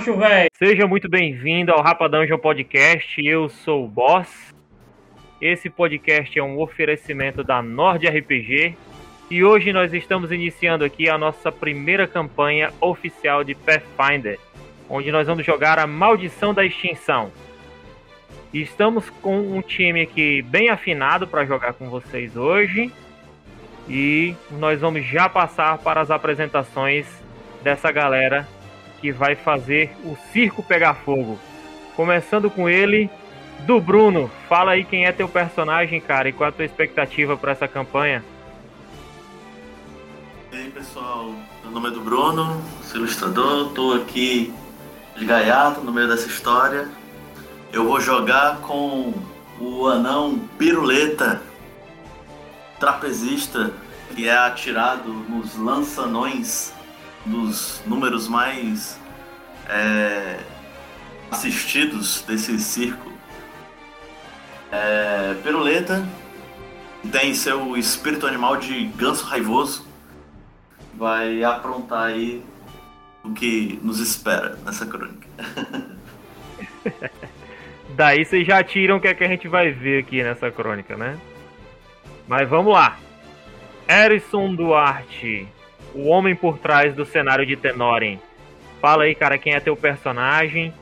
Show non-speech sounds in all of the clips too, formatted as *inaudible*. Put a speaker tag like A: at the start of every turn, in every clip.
A: macho velho! Seja muito bem-vindo ao Rapa Dungeon Podcast. Eu sou o Boss. Esse podcast é um oferecimento da Nord RPG e hoje nós estamos iniciando aqui a nossa primeira campanha oficial de Pathfinder, onde nós vamos jogar a Maldição da Extinção. Estamos com um time aqui bem afinado para jogar com vocês hoje. E nós vamos já passar para as apresentações dessa galera que vai fazer o circo pegar fogo. Começando com ele, do Bruno. Fala aí quem é teu personagem, cara, e qual a tua expectativa para essa campanha?
B: E aí, pessoal, meu nome é do Bruno, sou ilustrador, tô aqui de gaiato no meio dessa história. Eu vou jogar com o anão Piruleta, trapezista, que é atirado nos lançanões dos números mais é, assistidos desse circo. É, Peruleta tem seu espírito animal de ganso raivoso. Vai aprontar aí o que nos espera nessa crônica. *laughs*
A: Daí vocês já tiram o que é que a gente vai ver aqui nessa crônica, né? Mas vamos lá. Erison Duarte, o homem por trás do cenário de Tenoren. Fala aí, cara, quem é teu personagem,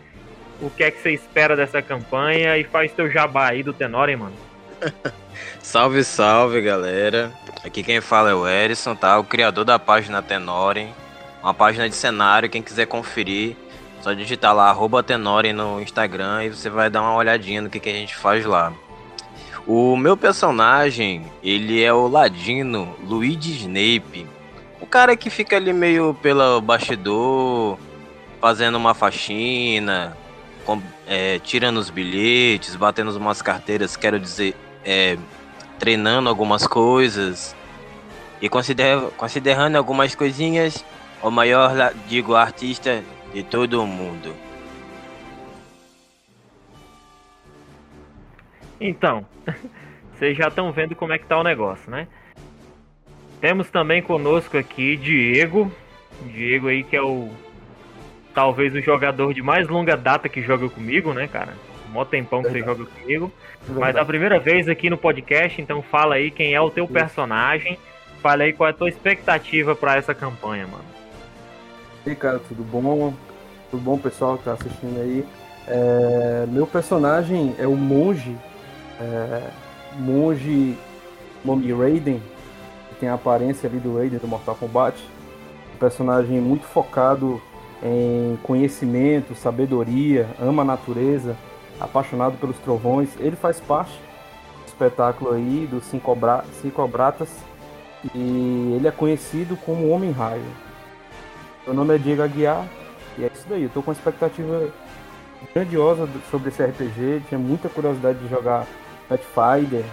A: o que é que você espera dessa campanha e faz teu jabá aí do Tenoren, mano. *laughs*
C: salve, salve, galera. Aqui quem fala é o Erison, tá? O criador da página Tenoren. Uma página de cenário, quem quiser conferir, só digitar lá, arroba no Instagram e você vai dar uma olhadinha no que, que a gente faz lá. O meu personagem, ele é o Ladino Luigi Snape cara que fica ali meio pelo bastidor, fazendo uma faxina, com, é, tirando os bilhetes, batendo umas carteiras, quero dizer, é, treinando algumas coisas e consider, considerando algumas coisinhas, o maior, digo, artista de todo o mundo.
A: Então, *laughs* vocês já estão vendo como é que tá o negócio, né? Temos também conosco aqui Diego. Diego aí que é o talvez o jogador de mais longa data que joga comigo, né, cara? Mó tempão que Verdade. você joga comigo. Verdade. Mas a primeira vez aqui no podcast, então fala aí quem é o teu personagem. Fala aí qual é a tua expectativa para essa campanha, mano.
D: E aí, cara, tudo bom? Tudo bom, pessoal que tá assistindo aí? É, meu personagem é o monge, é, monge Mommy Raiden, tem a aparência ali do Raiden do Mortal Kombat. Um personagem muito focado em conhecimento, sabedoria, ama a natureza, apaixonado pelos trovões. Ele faz parte do espetáculo aí dos Cinco, Bra Cinco Bratas e ele é conhecido como Homem Raio. Meu nome é Diego Aguiar e é isso daí. Eu tô com uma expectativa grandiosa sobre esse RPG, tinha muita curiosidade de jogar Pathfinder,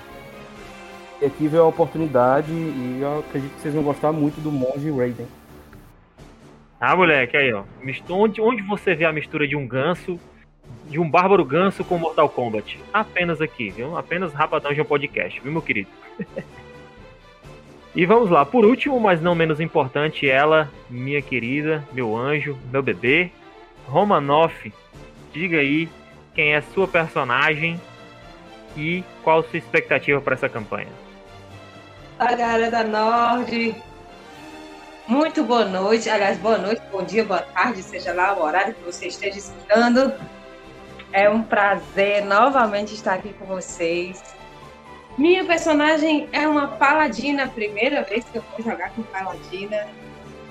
D: e aqui veio a oportunidade e eu acredito que vocês vão gostar muito do Monge Raiden.
A: Ah, moleque, aí, ó. Onde, onde você vê a mistura de um ganso, de um bárbaro ganso com Mortal Kombat? Apenas aqui, viu? Apenas Rapadão de um podcast, viu, meu querido? *laughs* e vamos lá, por último, mas não menos importante, ela, minha querida, meu anjo, meu bebê, Romanoff. Diga aí quem é sua personagem e qual sua expectativa para essa campanha
E: a galera da Nord. Muito boa noite, aliás, boa noite, bom dia, boa tarde, seja lá o horário que você esteja escutando. É um prazer novamente estar aqui com vocês. Minha personagem é uma paladina, primeira vez que eu vou jogar com paladina.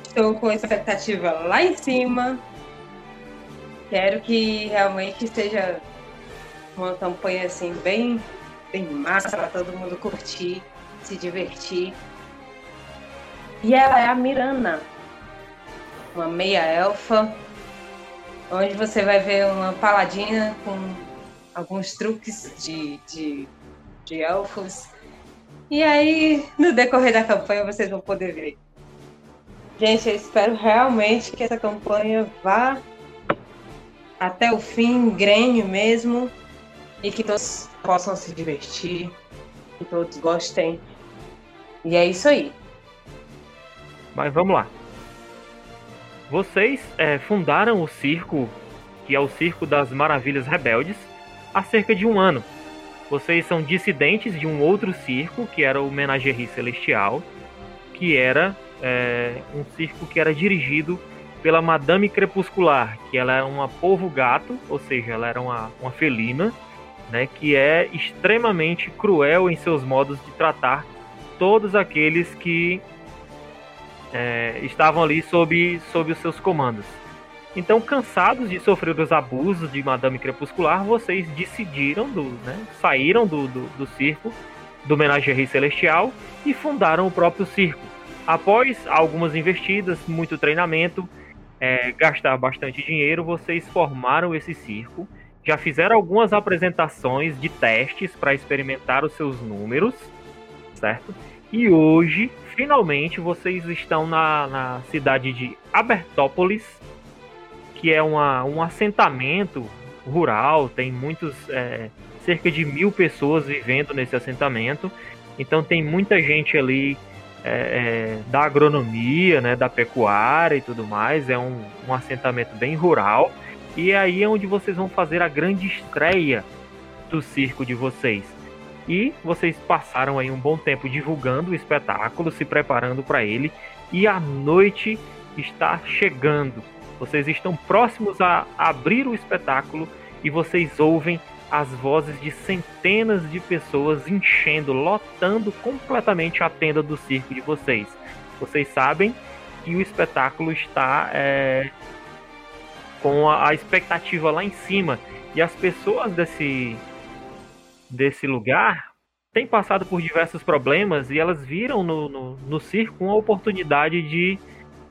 E: Estou com expectativa lá em cima. Quero que realmente seja uma campanha assim bem, bem massa para todo mundo curtir se divertir. E ela é a Mirana, uma meia elfa, onde você vai ver uma paladina com alguns truques de, de, de elfos. E aí, no decorrer da campanha, vocês vão poder ver. Gente, eu espero realmente que essa campanha vá até o fim, grêmio mesmo, e que todos possam se divertir, que todos gostem e é isso aí.
A: Mas vamos lá. vocês é, fundaram o circo, que é o Circo das Maravilhas Rebeldes, há cerca de um ano. Vocês são dissidentes de um outro circo, que era o Menagerie Celestial, que era é, um circo que era dirigido pela Madame Crepuscular, que ela era uma polvo gato, ou seja, ela era uma, uma felina, né, que é extremamente cruel em seus modos de tratar todos aqueles que é, estavam ali sob, sob os seus comandos. Então, cansados de sofrer os abusos de Madame Crepuscular, vocês decidiram, do, né, saíram do, do, do circo, do Menagerie Celestial e fundaram o próprio circo. Após algumas investidas, muito treinamento, é, gastar bastante dinheiro, vocês formaram esse circo. Já fizeram algumas apresentações de testes para experimentar os seus números, certo? E hoje, finalmente, vocês estão na, na cidade de Abertópolis, que é uma, um assentamento rural, tem muitos, é, cerca de mil pessoas vivendo nesse assentamento, então tem muita gente ali é, é, da agronomia, né, da pecuária e tudo mais, é um, um assentamento bem rural, e aí é onde vocês vão fazer a grande estreia do circo de vocês. E vocês passaram aí um bom tempo divulgando o espetáculo, se preparando para ele, e a noite está chegando. Vocês estão próximos a abrir o espetáculo e vocês ouvem as vozes de centenas de pessoas enchendo, lotando completamente a tenda do circo de vocês. Vocês sabem que o espetáculo está é, com a, a expectativa lá em cima e as pessoas desse desse lugar têm passado por diversos problemas e elas viram no, no, no circo uma oportunidade de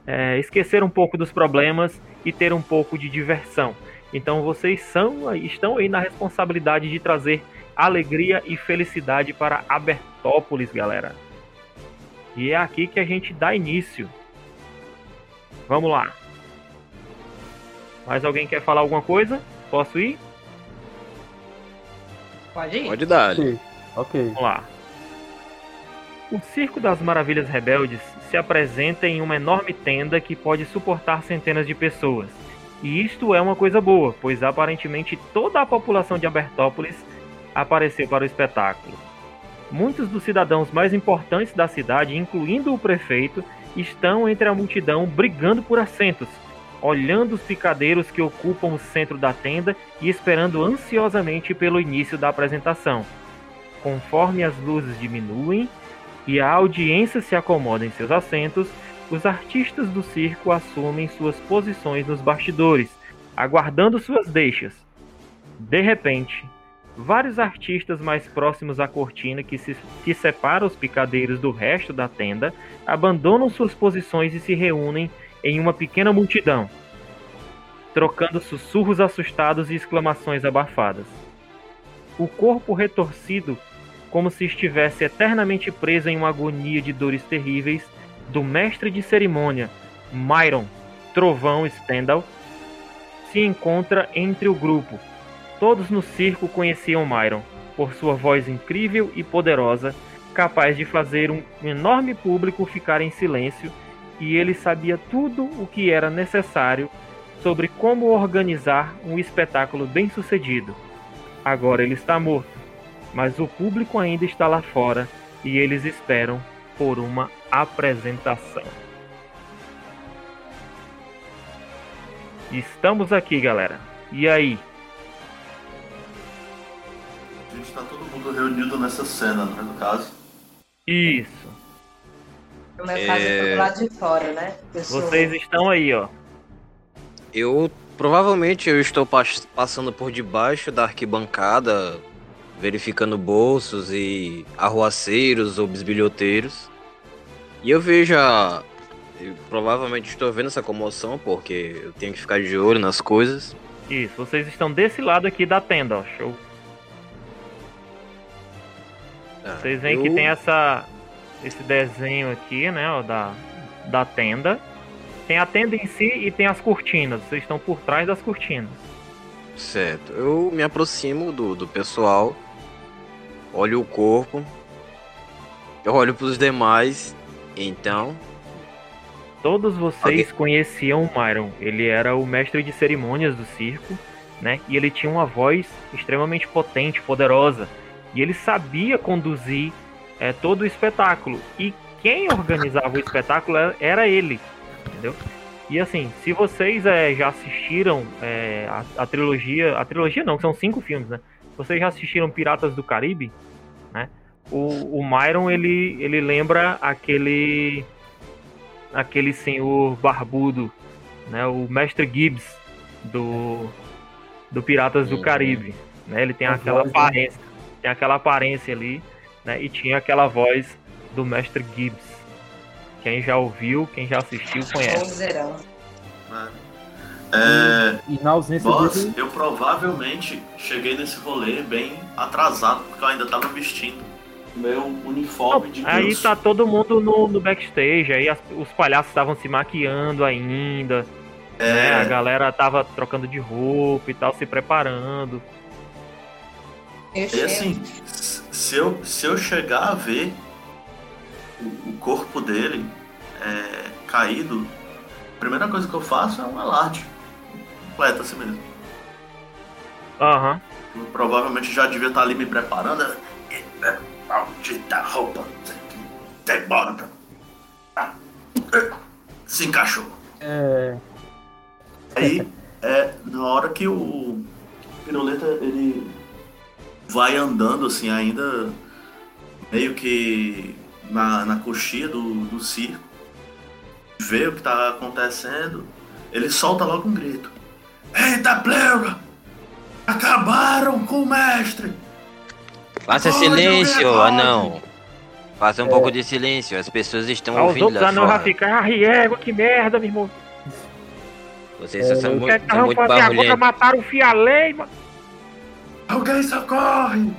A: é, esquecer um pouco dos problemas e ter um pouco de diversão. Então vocês são, estão aí na responsabilidade de trazer alegria e felicidade para Abertópolis, galera. E é aqui que a gente dá início. Vamos lá. Mais alguém quer falar alguma coisa? Posso ir?
E: Pode ir?
C: Pode dar.
D: Ok. ok.
A: Vamos lá. O Circo das Maravilhas Rebeldes se apresenta em uma enorme tenda que pode suportar centenas de pessoas. E isto é uma coisa boa, pois aparentemente toda a população de Abertópolis apareceu para o espetáculo. Muitos dos cidadãos mais importantes da cidade, incluindo o prefeito, estão entre a multidão brigando por assentos, olhando os picadeiros que ocupam o centro da tenda e esperando ansiosamente pelo início da apresentação. Conforme as luzes diminuem, e a audiência se acomoda em seus assentos, os artistas do circo assumem suas posições nos bastidores, aguardando suas deixas. De repente, vários artistas mais próximos à cortina que, se, que separa os picadeiros do resto da tenda abandonam suas posições e se reúnem em uma pequena multidão, trocando sussurros assustados e exclamações abafadas. O corpo retorcido como se estivesse eternamente preso em uma agonia de dores terríveis, do mestre de cerimônia, Myron Trovão Stendhal, se encontra entre o grupo. Todos no circo conheciam Myron, por sua voz incrível e poderosa, capaz de fazer um enorme público ficar em silêncio, e ele sabia tudo o que era necessário sobre como organizar um espetáculo bem-sucedido. Agora ele está morto mas o público ainda está lá fora e eles esperam por uma apresentação. Estamos aqui, galera. E aí?
B: A gente está todo mundo reunido nessa cena, não é no caso?
A: Isso.
E: No meu caso, eu tô do lado de fora, né?
A: Vocês estão aí, ó.
C: Eu provavelmente eu estou pas- passando por debaixo da arquibancada, verificando bolsos e arruaceiros ou bisbilhoteiros. E eu vejo a. eu provavelmente estou vendo essa comoção, porque eu tenho que ficar de olho nas coisas.
A: Isso. Vocês estão desse lado aqui da tenda, ó. Show.
C: Ah,
A: Vocês veem
C: eu-
A: que tem essa esse desenho aqui, né, ó, da, da tenda. Tem a tenda em si e tem as cortinas. Vocês estão por trás das cortinas.
C: Certo. Eu me aproximo do, do pessoal, olho o corpo, eu olho pros demais, então.
A: todos vocês conheciam o Myron. Ele era o mestre de cerimônias do circo, né? E ele tinha uma voz extremamente potente, poderosa. E ele sabia conduzir é, todo o espetáculo. E quem organizava o espetáculo era- ele, entendeu? E assim, se vocês é, já assistiram é, a, a trilogia, a trilogia não, que são cinco filmes, né? Vocês já assistiram Piratas do Caribe, né? O, o Myron ele, ele lembra aquele aquele senhor barbudo, né? O Mestre Gibbs do do Piratas do. Caribe, né? Ele tem aquela
D: né?
A: aparência, tem aquela aparência ali, né? E tinha aquela voz do Mestre Gibbs. Quem já ouviu, quem já assistiu conhece.
B: É,
D: E na ausência
B: boss,
D: dele,
B: eu provavelmente cheguei nesse rolê bem atrasado, porque eu ainda tava vestindo o meu uniforme de
A: Aí
B: Deus.
A: tá todo mundo no, no backstage, aí as- os palhaços estavam se maquiando ainda, né? A
B: É,
A: galera tava trocando de roupa e tal, se preparando.
E: Eu
B: E assim, se eu, se eu chegar a ver o, o corpo dele é, caído, a primeira coisa que eu faço é um alarde. Completo assim mesmo.
A: Aham.
B: Eu provavelmente já devia estar ali me preparando. Maldita roupa. Demora pra. Ah, Se encaixou.
D: é,
B: Aí, é, na hora que o Piruleta ele vai andando assim, ainda meio que na, na coxia do, do circo, vê o que tá acontecendo, ele solta logo um grito: Eita, pleura! Acabaram com o mestre!
C: Faça silêncio, anão. Faça um pouco de silêncio, as pessoas estão
A: Ah, os
C: ouvindo
A: outros
C: lá
A: anão
C: fora.
A: ficam, ah, riego, que merda, meu irmão.
C: Vocês só são
A: O que é
C: muito,
A: que
C: são muito barulhentos.
A: Mataram o Fialei, mano.
B: Alguém socorre!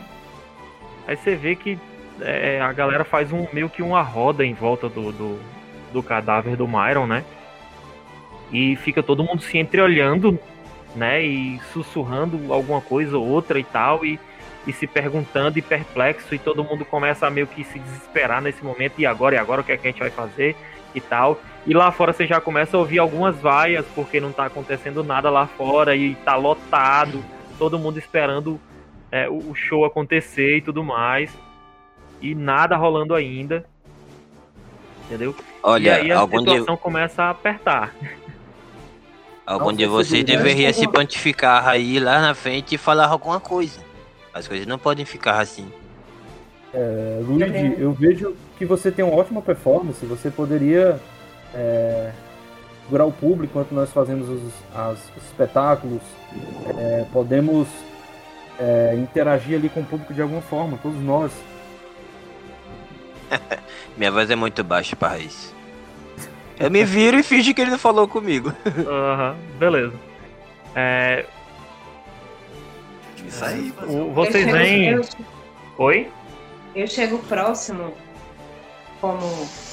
A: Aí você vê que é, a galera faz um meio que uma roda em volta do, do, do cadáver do Myron, né? E fica todo mundo se entreolhando, né? E sussurrando alguma coisa ou outra e tal, e, e se perguntando e perplexo, e todo mundo começa a meio que se desesperar nesse momento, e agora, e agora, o que, é que a gente vai fazer e tal. E lá fora você já começa a ouvir algumas vaias, porque não tá acontecendo nada lá fora, e tá lotado, todo mundo esperando é, o show acontecer e tudo mais. E nada rolando ainda. Entendeu? e
C: Olha,
A: aí a
C: algum de,
A: situação começa a apertar. *laughs*
C: algum
D: Nossa,
C: de vocês deveria se pontificar aí lá na frente e falar alguma coisa. As coisas não podem ficar assim.
D: é, Luigi, eu vejo que você tem uma ótima performance. Você poderia é, segurar o público enquanto nós fazemos os, as- os espetáculos. É, podemos é, interagir ali com o público de alguma forma, todos nós. *laughs*
C: Minha voz é muito baixa para isso. Eu me viro e finge que ele não falou comigo. *laughs*
A: Aham, beleza. É,
B: Isso aí,
A: o-
E: Eu
A: vocês
E: eu-
A: Oi?
E: Eu chego próximo, como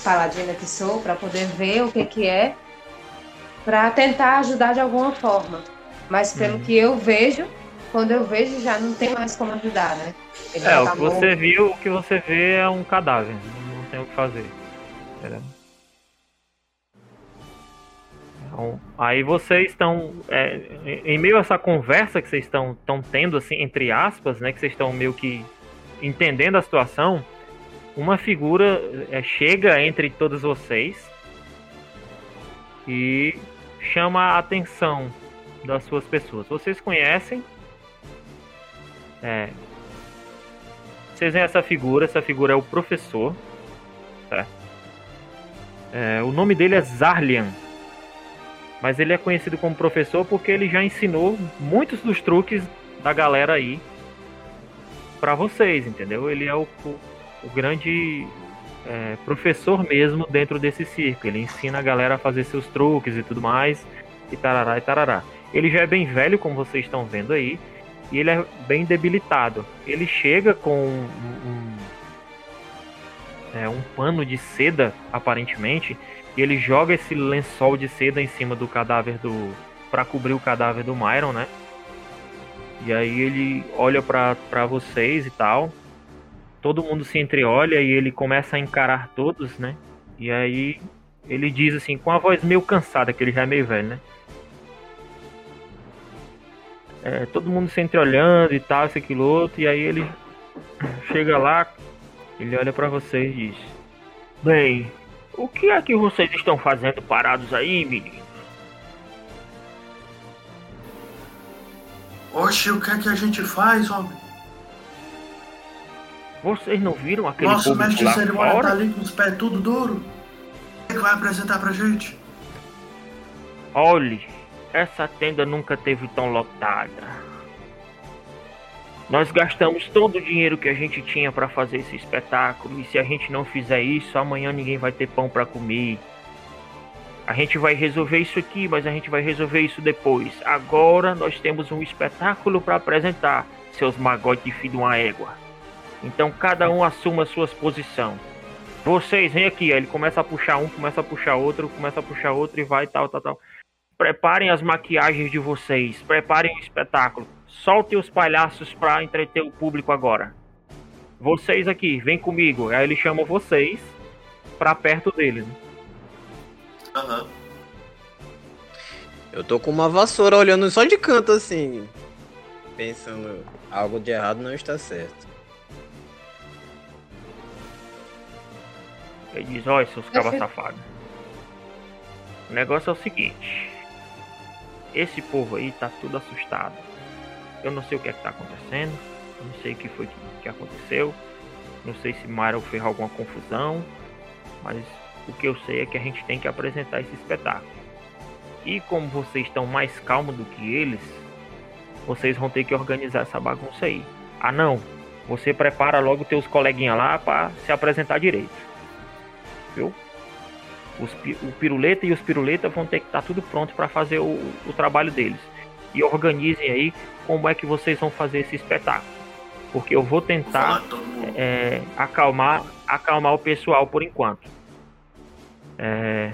E: paladina que sou, para poder ver o que, que é, para tentar ajudar de alguma forma. Mas pelo
A: Uhum.
E: que eu vejo, quando eu vejo já não tem mais como ajudar, né? Ele
A: É, o
E: tá
A: que você viu, o que você vê é um cadáver. Não tem o que fazer. Entendeu? Então, aí vocês estão. é, em em meio a essa conversa que vocês estão estão tendo, assim, entre aspas, né? Que vocês estão meio que entendendo a situação, uma figura é, chega entre todos vocês e chama a atenção das suas pessoas. Vocês conhecem. É, vocês veem essa figura, essa figura é o professor. Certo? É, o nome dele é Zarlian. Mas ele é conhecido como professor porque ele já ensinou muitos dos truques da galera aí para vocês, entendeu? Ele é o, o, o grande é, professor mesmo dentro desse circo. Ele ensina a galera a fazer seus truques e tudo mais, e tarará e tarará. Ele já é bem velho, como vocês estão vendo aí, e ele é bem debilitado. Ele chega com um, um, é, um pano de seda, aparentemente, e ele joga esse lençol de seda em cima do cadáver do. para cobrir o cadáver do Myron, né? E aí ele olha pra vocês e tal. Todo mundo se entreolha e ele começa a encarar todos, né? E aí ele diz assim, com a voz meio cansada, que ele já é meio velho, né? É, todo mundo se entreolhando e tal, esse aquilo outro, e aí ele chega lá, ele olha para vocês e diz: Bem, o que é que vocês estão fazendo parados aí, menino?
B: Oxe, o que é que a gente faz, homem?
A: Vocês não viram aquele
B: Nosso
A: público
B: mestre
A: lá
B: cerimônia
A: fora?
B: tá ali com os pés tudo duro. O que é que vai apresentar pra gente?
A: Olhe, essa tenda nunca teve tão lotada. Nós gastamos todo o dinheiro que a gente tinha para fazer esse espetáculo e se a gente não fizer isso, amanhã ninguém vai ter pão para comer. A gente vai resolver isso aqui, mas a gente vai resolver isso depois. Agora nós temos um espetáculo para apresentar, seus magotes de filho de uma égua. Então cada um assuma suas posições. Vocês, vem aqui. Aí ele começa a puxar um, começa a puxar outro, começa a puxar outro e vai tal, tal, tal. Preparem as maquiagens de vocês, preparem o espetáculo. Soltem os palhaços para entreter o público agora. Vocês aqui, vem comigo. Aí ele chama vocês para perto dele. né?
B: Aham.
C: Eu tô com uma vassoura olhando só de canto assim. Pensando, algo de errado não está certo.
A: Ele diz, olha, seus cabas safados. O negócio é o seguinte. Esse povo aí tá tudo assustado. Eu não sei o que é que tá acontecendo. Não sei o que foi que, que aconteceu. Não sei se Myra fez alguma confusão. Mas o que eu sei é que a gente tem que apresentar esse espetáculo. E como vocês estão mais calmos do que eles, vocês vão ter que organizar essa bagunça aí. Ah não, você prepara logo teus coleguinhas lá para se apresentar direito viu? Os, o piruleta e os piruleta vão ter que estar tudo pronto para fazer o, o trabalho deles. E organizem aí como é que vocês vão fazer esse espetáculo. Porque eu vou tentar é, acalmar, acalmar o pessoal por enquanto. É,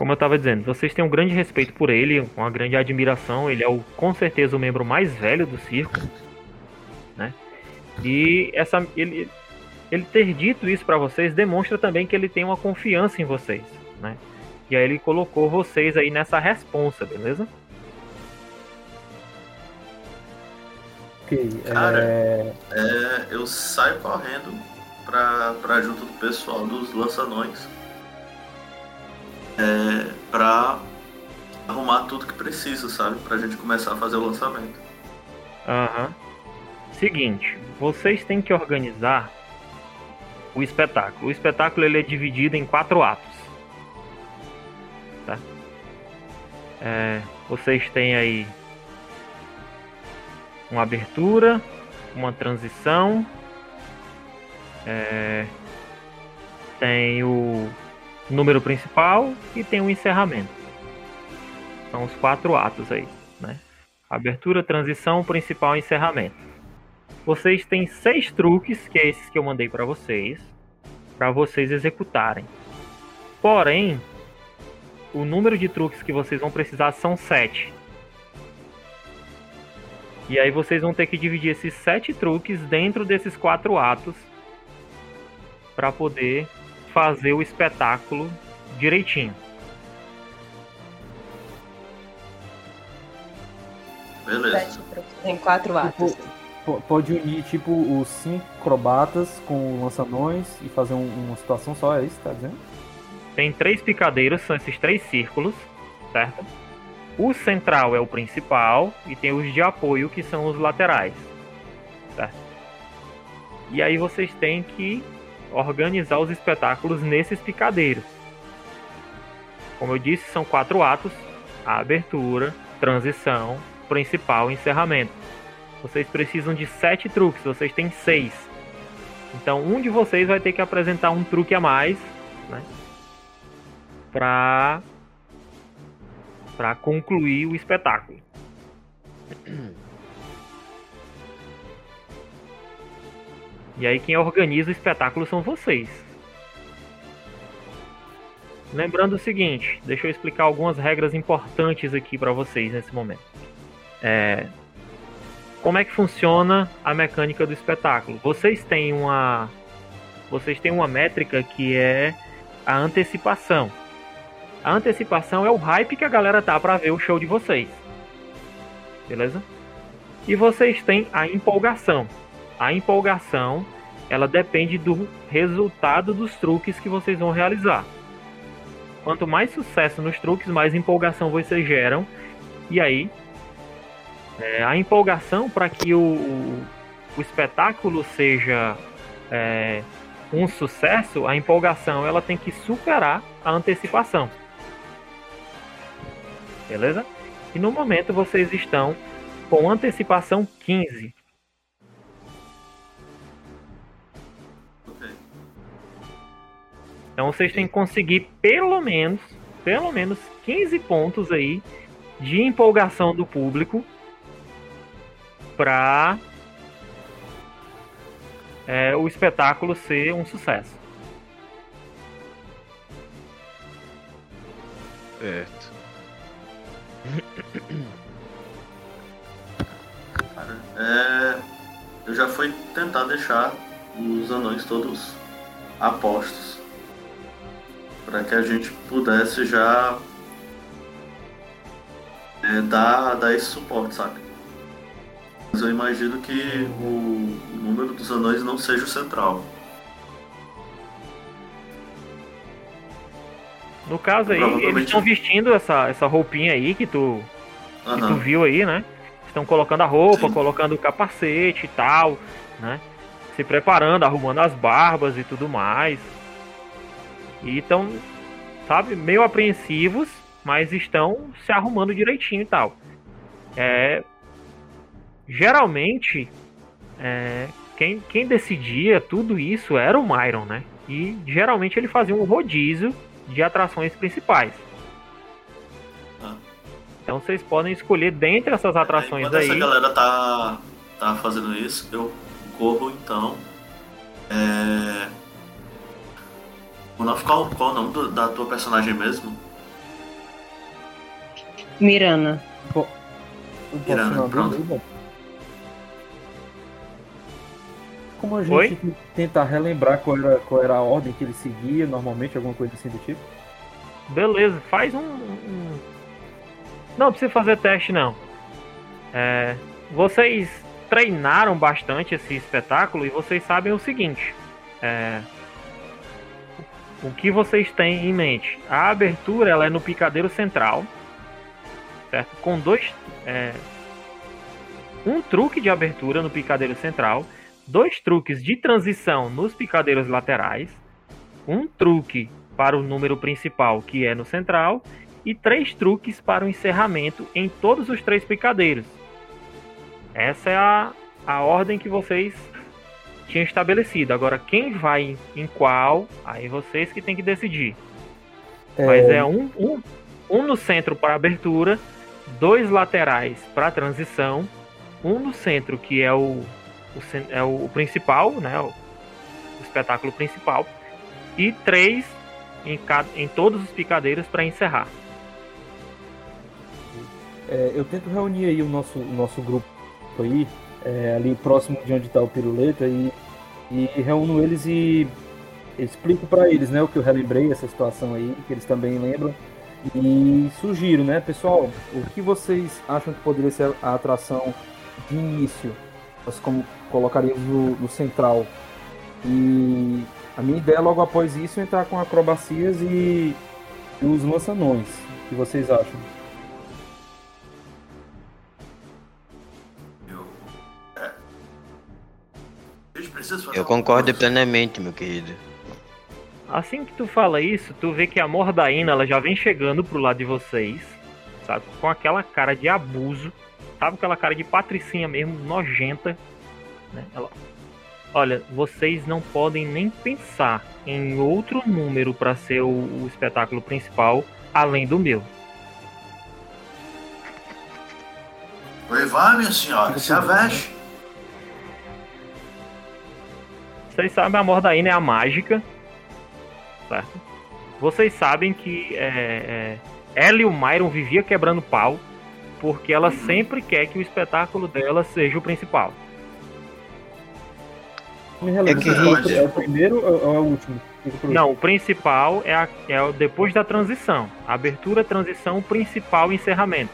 A: como eu estava dizendo, vocês têm um grande respeito por ele, uma grande admiração. Ele é o, com certeza o membro mais velho do circo, né? E essa, ele, ele ter dito isso para vocês demonstra também que ele tem uma confiança em vocês, né? E aí ele colocou vocês aí nessa responsa, beleza?
D: Ok.
B: Cara.
D: é,
B: É, eu saio correndo pra, pra junto do pessoal dos lançanões. É, pra arrumar tudo que precisa, sabe? Pra gente começar a fazer o lançamento.
A: Aham. Seguinte, vocês têm que organizar o espetáculo. O espetáculo ele é dividido em quatro atos. Tá? É, vocês têm aí uma abertura, uma transição, é, tem o número principal e tem o encerramento. São os quatro atos aí, né? Abertura, transição, principal e encerramento. Vocês têm seis truques, que é esses que eu mandei para vocês, para vocês executarem. Porém, o número de truques que vocês vão precisar são sete. E aí vocês vão ter que dividir esses sete truques dentro desses quatro atos para poder fazer o espetáculo direitinho.
B: Beleza.
E: Sete truques em quatro atos.
D: Pode unir, tipo, os cinco acrobatas com lançanões e fazer um- uma situação só, é isso tá dizendo?
A: Tem três picadeiros, são esses três círculos, certo? O central é o principal e tem os de apoio que são os laterais, certo? E aí vocês têm que organizar os espetáculos nesses picadeiros. Como eu disse, são quatro atos: a abertura, transição, principal e encerramento. Vocês precisam de sete truques, vocês têm seis. Então um de vocês vai ter que apresentar um truque a mais, né? Pra, pra concluir o espetáculo. E aí quem organiza o espetáculo são vocês. Lembrando o seguinte, deixa eu explicar algumas regras importantes aqui para vocês nesse momento. É, como é que funciona a mecânica do espetáculo? Vocês têm uma vocês têm uma métrica que é a antecipação. A antecipação é o hype que a galera tá para ver o show de vocês. Beleza? E vocês têm a empolgação. A empolgação, ela depende do resultado dos truques que vocês vão realizar. Quanto mais sucesso nos truques, mais empolgação vocês geram. E aí, é, a empolgação para que o, o, o, espetáculo seja é, um sucesso, a empolgação ela tem que superar a antecipação. Beleza? E no momento vocês estão com antecipação 15. Então vocês têm que conseguir pelo menos, pelo menos 15 pontos aí de empolgação do público para é, o espetáculo ser um sucesso.
C: Certo.
B: É, eu já fui tentar deixar os anões todos apostos para que a gente pudesse já é, dar, dar esse suporte, sabe? Mas eu imagino que o, número dos anões não seja o central.
A: No caso aí, eles estão vestindo essa, essa roupinha aí que tu, uhum. que tu viu aí, né? Estão colocando a roupa, Sim. colocando o capacete e tal, né? Se preparando, arrumando as barbas e tudo mais. E estão, sabe, meio apreensivos, mas estão se arrumando direitinho e tal. É, geralmente, é, quem, quem decidia tudo isso era o Myron, né? E geralmente ele fazia um rodízio de atrações principais. Ah. Então vocês podem escolher dentre essas atrações
B: Enquanto
A: aí.
B: essa galera tá, tá fazendo isso, eu corro então. É... Qual, qual o nome do, da tua personagem mesmo?
E: Mirana.
B: Mirana, pronto.
D: Como a gente Oi? tenta relembrar qual era, qual era a ordem que ele seguia, normalmente, alguma coisa assim do tipo?
A: Beleza, faz um. um... Não precisa fazer teste, não. É, vocês treinaram bastante esse espetáculo e vocês sabem o seguinte: é, o que vocês têm em mente? A abertura ela é no picadeiro central, certo? Com dois, é, um truque de abertura no picadeiro central dois truques de transição nos picadeiros laterais, um truque para o número principal, que é no central, e três truques para o encerramento em todos os três picadeiros. Essa é a, a ordem que vocês tinham estabelecido. Agora, quem vai em qual, aí vocês que tem que decidir. É... Mas é um, um, um no centro para abertura, dois laterais para transição, um no centro que é o o, é o, principal, né? O, o, espetáculo principal. E três em, cada, em todos os picadeiros para encerrar.
D: É, eu tento reunir aí o nosso, o nosso grupo aí, é, ali próximo de onde está o Piruleta, e, e reúno eles e explico para eles né, o que eu relembrei, essa situação aí, que eles também lembram. E sugiro, né, pessoal, o que vocês acham que poderia ser a atração de início? Nós como colocaríamos no, no central. E a minha ideia logo após isso é entrar com acrobacias e, e os lançanões. O que vocês acham?
C: Eu concordo plenamente, meu querido.
A: Assim que tu fala isso, tu vê que a Mordaína ela já vem chegando pro lado de vocês, sabe? Com aquela cara de abuso, sabe? Aquela cara de patricinha mesmo, nojenta, né? Ela, olha, vocês não podem nem pensar em outro número para ser o, o, espetáculo principal além do meu.
B: Oi, vá, minha senhora, se aveste.
A: Vocês sabem, a Mordaína é a mágica, certo? Vocês sabem que é, é, ela e o Myron vivia quebrando pau porque ela sempre quer que o espetáculo dela seja o principal.
D: Me relembra,
C: É que
D: que é o primeiro ou é o último?
A: Não, o principal é, a- é o depois da transição. Abertura, transição, principal e encerramento.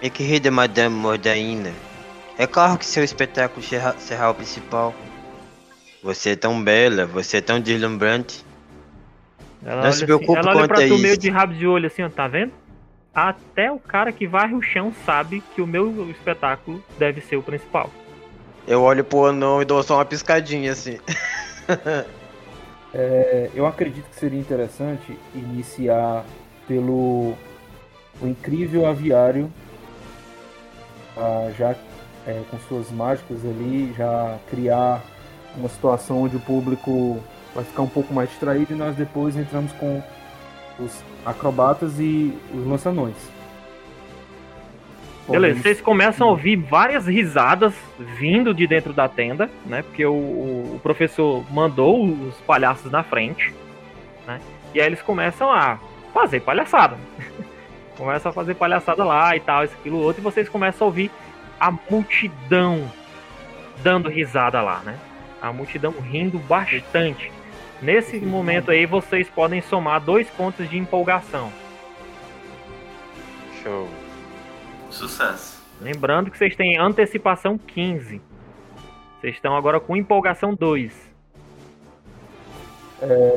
C: Minha querida Madame Mordaina, é claro que seu espetáculo será, será o principal. Você é tão bela, você é tão deslumbrante.
A: Ela
C: Não
A: olha,
C: se preocupe
A: assim, ela olha pra tu meio de rabo de olho assim, ó, tá vendo? Até o cara que varre o chão sabe que o meu espetáculo deve ser o principal.
C: Eu olho pro anão e dou só uma piscadinha assim. *laughs*
D: É, eu acredito que seria interessante iniciar pelo o incrível aviário, ah, já é, com suas mágicas ali, já criar uma situação onde o público vai ficar um pouco mais distraído e nós depois entramos com os acrobatas e os lançanões.
A: Beleza, vocês começam a ouvir várias risadas vindo de dentro da tenda, né? Porque o, o professor mandou os palhaços na frente, né? E aí eles começam a fazer palhaçada. *laughs* começam a fazer palhaçada lá e tal, isso, aquilo, outro, e vocês começam a ouvir a multidão dando risada lá, né? A multidão rindo bastante. Nesse momento aí, vocês podem somar dois pontos de empolgação.
C: Show.
B: Sucesso.
A: Lembrando que vocês têm antecipação 15. Vocês estão agora com empolgação 2.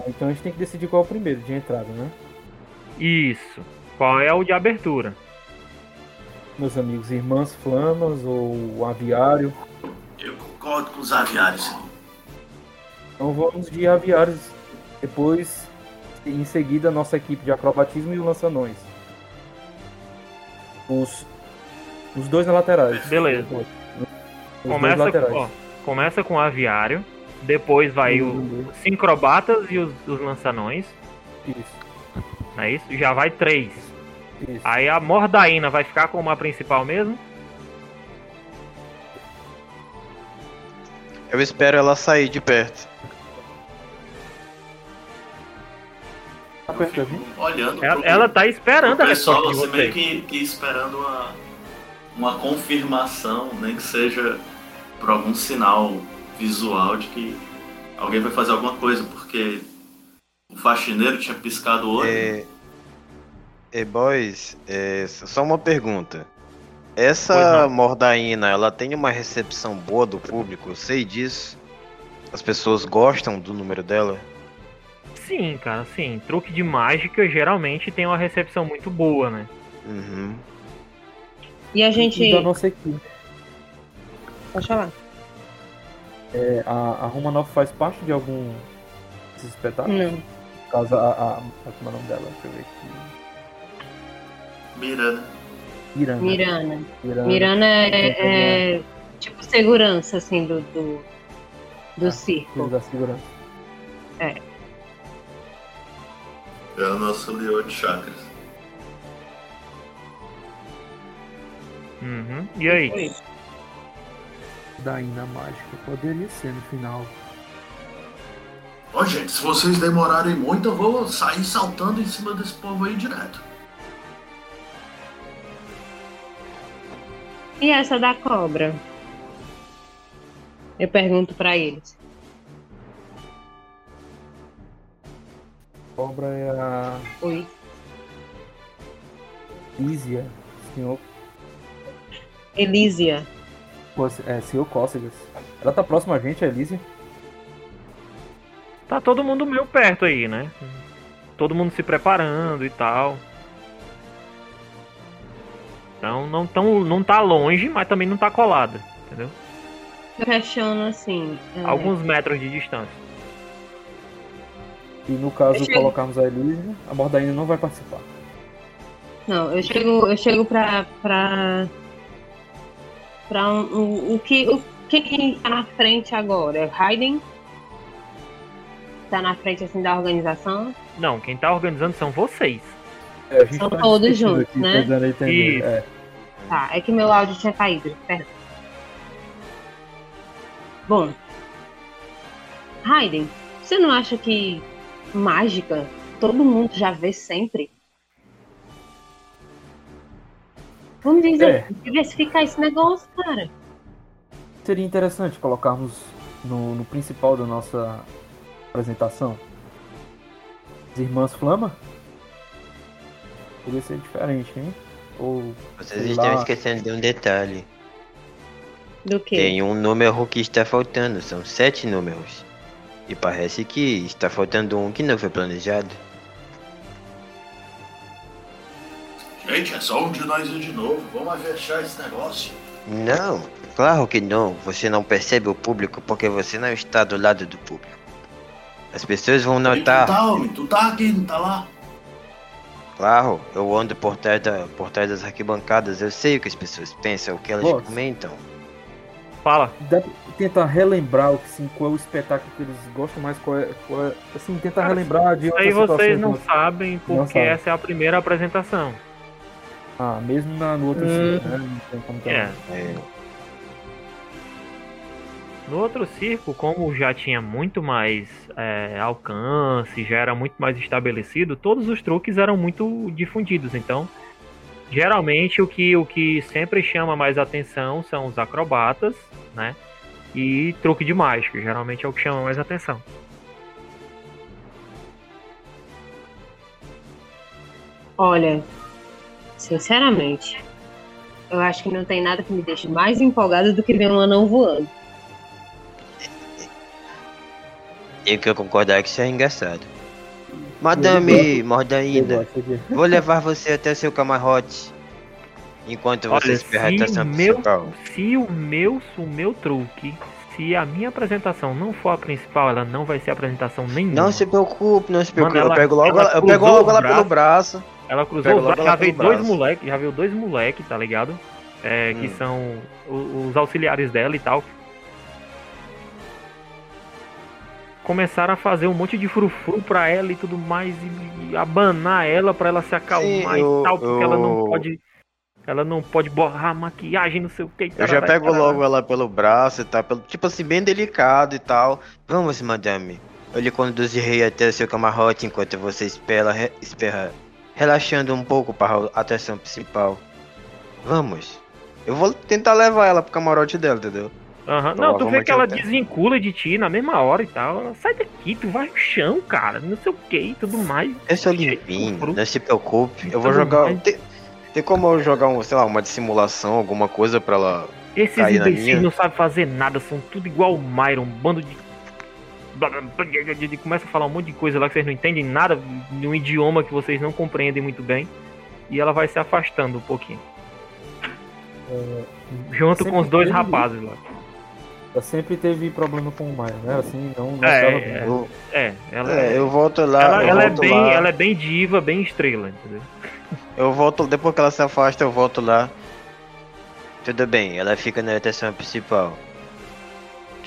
D: Então a gente tem que decidir qual é o primeiro de entrada, né?
A: Isso. Qual é o de abertura?
D: Meus amigos, Irmãs Flamas ou o Aviário.
B: Eu concordo com os aviários.
D: Então vamos de aviários. Depois, em seguida, a nossa equipe de acrobatismo e o lançanões. Os, os dois na laterais.
A: Beleza.
D: Os dois
A: Começa,
D: laterais.
A: ó, começa com o aviário. Depois vai
D: Uhum.
A: o sincrobatas e os, os lançanões.
D: Isso,
A: Não é isso? Já vai três.
D: isso.
A: Aí a mordaína vai ficar como a principal mesmo.
C: Eu espero ela sair de perto.
D: Tá?
B: Olhando
A: Ela,
B: pro-
A: ela tá esperando a
B: pessoal, você meio que, que esperando uma, uma confirmação, nem que seja por algum sinal visual de que alguém vai fazer alguma coisa, porque o faxineiro tinha piscado o olho.
C: É. E boys, é, só uma pergunta. Essa mordaína, ela tem uma recepção boa do público? Eu sei disso. As pessoas gostam do número dela?
A: Sim, cara, sim. Truque de mágica geralmente tem uma recepção muito boa, né?
C: Uhum.
E: E a gente.
D: E da nossa equipe.
E: Pode falar.
D: É, a, a Romanov faz parte de algum desses espetáculos?
E: Não.
D: Caso, a, a, a- como é o nome dela? Deixa eu ver aqui.
B: Miranda.
D: Miranda.
E: Mirana.
D: Miranda.
E: Mirana é, é tipo segurança, assim, do, do, do
D: Ah,
E: circo.
D: Da segurança.
B: É o nosso leão de chakras.
A: Uhum. E aí?
D: Daína mágica. Poderia ser no final.
B: Ó, gente, se vocês demorarem muito, eu vou sair saltando em cima desse povo aí direto.
E: E essa da cobra? Eu pergunto pra eles.
D: Cobra é a
E: Oi.
D: Lísia. Senhor,
E: Elísia.
D: É, senhor Cócegas. Ela tá próxima a gente, a Elísia.
A: Tá todo mundo meio perto aí, né? Todo mundo se preparando e tal. Então não, tão, não tá longe, mas também não tá colada, entendeu?
E: Eu questiono assim. é,
A: Alguns metros de distância.
D: E no caso, colocarmos a Elísia, a Mordaína não vai participar.
E: Não, eu chego, eu chego pra. pra. Pra um, um- o que. O que quem tá na frente agora? É Hayden? Tá na frente assim da organização?
A: Não, quem tá organizando são vocês.
D: É, a gente
E: São
D: tá
E: todos juntos,
D: aqui,
E: né?
D: entender. É.
E: Tá, é que meu áudio tinha caído, perdão. Bom. Hayden, você não acha que mágica todo mundo já vê sempre? Vamos dizer,
D: É.
E: diversificar esse negócio, cara.
D: Seria interessante colocarmos no, no principal da nossa apresentação? As irmãs Flama? Poderia ser diferente, hein? Ou.
F: Vocês estão
D: lá.
F: esquecendo de um detalhe.
E: Do que?
F: Tem um número que está faltando, são sete números. E parece que está faltando um que não foi planejado.
B: Gente, é só um de nós ir de novo. Vamos fechar esse negócio.
F: Não, claro que não. Você não percebe o público porque você não está do lado do público. As pessoas vão
B: E tu
F: notar.
B: tá, homem? Tu tá aqui, não tá lá?
F: Claro, eu ando por trás, da, por trás das arquibancadas, eu sei o que as pessoas pensam, o que elas
D: Boss.
F: comentam.
A: Fala.
D: Pra tentar relembrar o que, assim, qual é o espetáculo que eles gostam mais, qual é. Qual é assim, tentar
A: Cara,
D: relembrar de
A: Aí vocês não sabem porque
D: Não sabem.
A: essa é a primeira apresentação.
D: Ah, mesmo na, no outro
E: Hum.
D: circo, né? Não tem como ter-
A: É.
F: É,
A: No outro circo, como já tinha muito mais é, alcance, já era muito mais estabelecido, todos os truques eram muito difundidos. Então, geralmente o que, o que sempre chama mais atenção são os acrobatas, né? E truque de mágica, geralmente é o que chama mais atenção.
E: Olha, sinceramente, eu acho que não tem nada que me deixe mais empolgado do que ver um anão voando.
F: Tenho que concordar que isso é engraçado. Madame
D: Eu
F: Mordaína, vou levar você até seu camarote. Enquanto você espera a
A: se meu,
F: principal.
A: se o meu, o meu truque, se a minha apresentação não for a principal, ela não vai ser a apresentação nenhuma.
F: Não se preocupe, não se
A: Mano,
F: preocupe.
A: ela-
F: eu pego logo,
A: ela
F: ela, eu pego logo ela pelo braço.
A: Ela cruzou
F: Pega
A: braços,
F: ela
A: já veio dois
F: braço.
A: moleques, já veio dois moleques, tá ligado? É, que
F: Hum.
A: são o- os auxiliares dela e tal. Começaram a fazer um monte de frufru pra ela e tudo mais, e, e abanar ela pra ela se acalmar
F: Sim, eu-
A: e tal, porque ela não
F: eu-
A: pode. Ela não pode borrar maquiagem, não sei o que.
F: Eu já pego
A: tarará.
F: logo ela pelo braço e tal, pelo, tipo assim, bem delicado e tal. Vamos, madame. Eu lhe conduzirei até o seu camarote enquanto você espera, espera relaxando um pouco para a atração principal. Vamos. Eu vou tentar levar ela pro camarote dela, entendeu?
A: Aham. Não, tu vê que ela
F: eu tenho.
A: desvincula de ti na mesma hora e tal. Ela, Sai daqui, tu vai no chão, cara. Não sei o que e tudo mais.
F: Eu sou limpinho, não se preocupe. Eu vou jogar. Tem, tem como eu jogar um, sei lá, uma dissimulação, alguma coisa pra ela.
A: Esses imbecis não sabem fazer nada, são tudo igual o Myron, um bando de. Blá, blá, blá, blá, blá, Começa a falar um monte de coisa lá que vocês não entendem nada, de um idioma que vocês não compreendem muito bem. E ela vai se afastando um pouquinho. Junto com os dois
D: teve
A: rapazes lá.
D: Ela sempre teve problema com o Maio, né? Assim, não, não
A: É,
D: tava
A: é.
F: Eu,
A: É, ela,
F: é, eu volto lá.
A: ela,
F: eu
A: ela é
F: volto
A: bem,
F: lá.
A: ela é bem diva, bem estrela, entendeu?
F: Eu volto, depois que ela se afasta, eu volto lá. Tudo bem, ela fica na atração principal.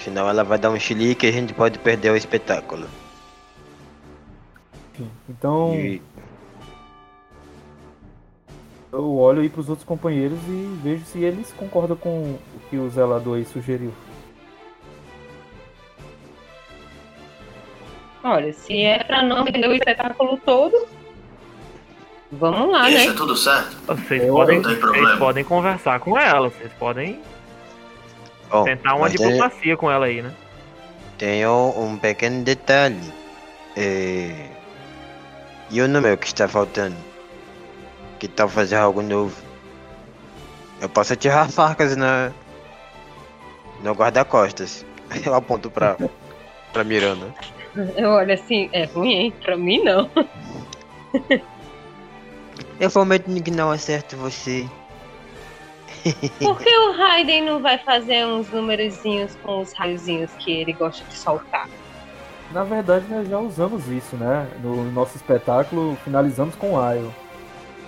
F: Senão ela vai dar um chilique e a gente pode perder o espetáculo.
D: Então,
F: E
D: eu olho aí pros outros companheiros e vejo se eles concordam com o que o zelador aí sugeriu.
E: Olha, se é pra não vender o espetáculo todo, vamos lá,
B: Deixa
E: né?
B: tudo certo.
A: Vocês
D: Eu-
A: podem,
B: não tem
A: vocês podem conversar com ela, vocês podem
F: Bom,
A: tentar uma
F: tem-
A: diplomacia com ela aí, né?
F: Tenho um pequeno detalhe. É... E o número que está faltando? Que tal fazer algo novo? Eu posso atirar facas na. no guarda-costas. *laughs* Eu aponto pra. pra Miranda. *laughs*
E: Eu olho assim, é ruim, hein? Pra mim não.
F: Eu prometo que não acerto você.
E: Por que o Raiden não vai fazer uns numerozinhos com os raiozinhos que ele gosta de soltar?
D: Na verdade, nós já usamos isso, né? No nosso espetáculo, finalizamos com o Ayo.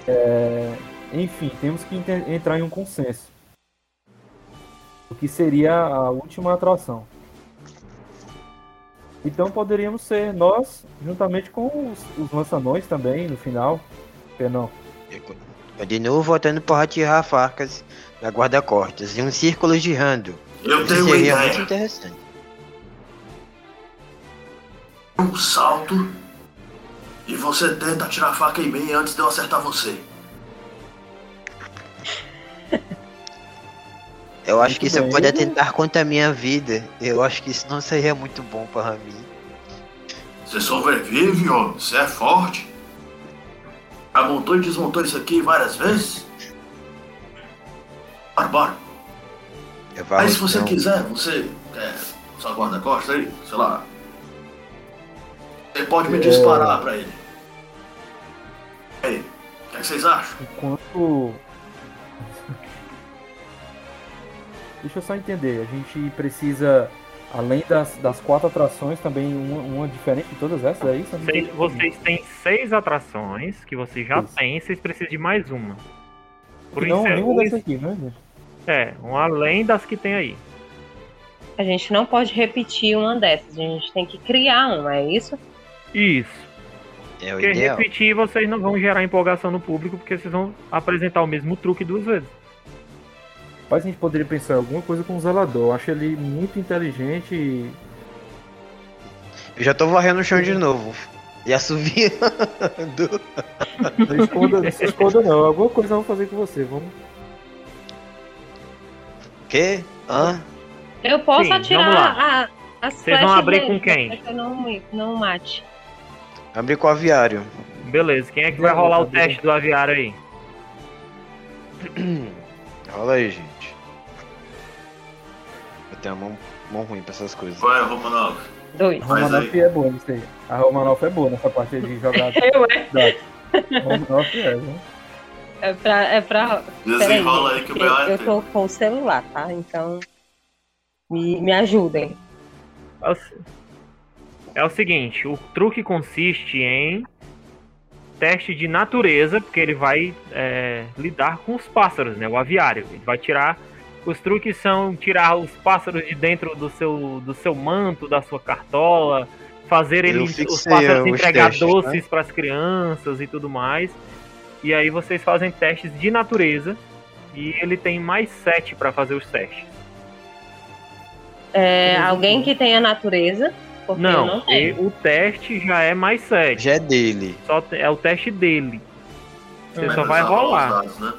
D: É, Enfim, temos que entrar em um consenso. O que seria a última atração. Então poderíamos ser nós, juntamente com os, os lançanões também, no final. Que
F: co- Continuo votando por atirar facas na guarda-costas e um círculo girando.
B: Eu
F: Isso
B: tenho uma
F: seria muito
B: ideia.
F: interessante.
B: Um salto e você tenta atirar a faca em mim antes de eu acertar você. *laughs*
F: Eu acho
D: Muito
F: que isso
D: bem.
F: pode atentar contra a minha vida. Eu acho que isso não seria muito bom para mim.
B: Você sobrevive, homem. Você é forte. Já montou e desmontou isso aqui várias vezes? Bora, bora.
F: Eu
B: Aí se você quiser, você é, só guarda-costas aí, sei lá. Você pode me
D: É.
B: disparar pra ele. Ei, o que, é que vocês acham?
D: Enquanto. *laughs* Deixa eu só entender, a gente precisa, além das, das quatro atrações, também uma, uma diferente de todas essas, é isso?
A: Vocês, vocês têm seis atrações que vocês já
D: Isso.
A: têm, vocês precisam de mais uma. Por
D: não,
A: isso é,
D: nenhuma dessas aqui, né, gente?
A: é, um além das que tem aí.
E: A gente não pode repetir uma dessas, a gente tem que criar uma, é isso?
A: Isso.
F: É o
A: Porque
F: ideal.
A: repetir vocês não vão gerar empolgação no público, porque vocês vão apresentar o mesmo truque duas vezes.
D: Mas a gente poderia pensar em alguma coisa com o zelador. Eu acho ele muito inteligente e.
F: Eu já tô varrendo o chão de novo. E assoviando. *laughs*
D: Não esconda, não se esconda não. Alguma coisa eu vou fazer com você. Vamos.
F: Quê? Hã?
E: Eu posso
A: Sim, vamos
E: atirar
A: lá.
E: a, as
A: Vocês vão abrir
E: dele,
A: com quem?
E: que eu não, não mate.
F: Abri com o aviário.
A: Beleza, quem é que vai rolar o teste do aviário aí?
F: Rola aí, gente. Eu tenho a mão, mão ruim pra essas coisas.
B: Vai, Romanov.
E: Dois.
D: A Romanoff
B: aí.
D: é boa nisso aí. A Romanoff é boa nessa parte de jogar *laughs*
E: Eu, é?
D: Romanoff é, né?
E: É pra. É pra
B: Desenrola aí que o
E: eu, eu tô com o celular, tá? Então. Me, me ajudem.
A: É é o seguinte, o truque consiste em teste de natureza, porque ele vai é, lidar com os pássaros, né? O aviário. Ele vai tirar. Os truques são tirar os pássaros de dentro do seu, do seu manto, da sua cartola, fazer
F: Eu
A: ele, os pássaros
F: os
A: entregar
F: testes,
A: doces para as crianças e tudo mais. E aí vocês fazem testes de natureza. E ele tem mais sete para fazer os testes.
E: É, alguém que tenha natureza. Não
A: Não, e o teste já é mais 7.
F: Já é dele.
A: Só é o teste dele. Você
B: Vai
A: só vai rolar.
B: os dados, né?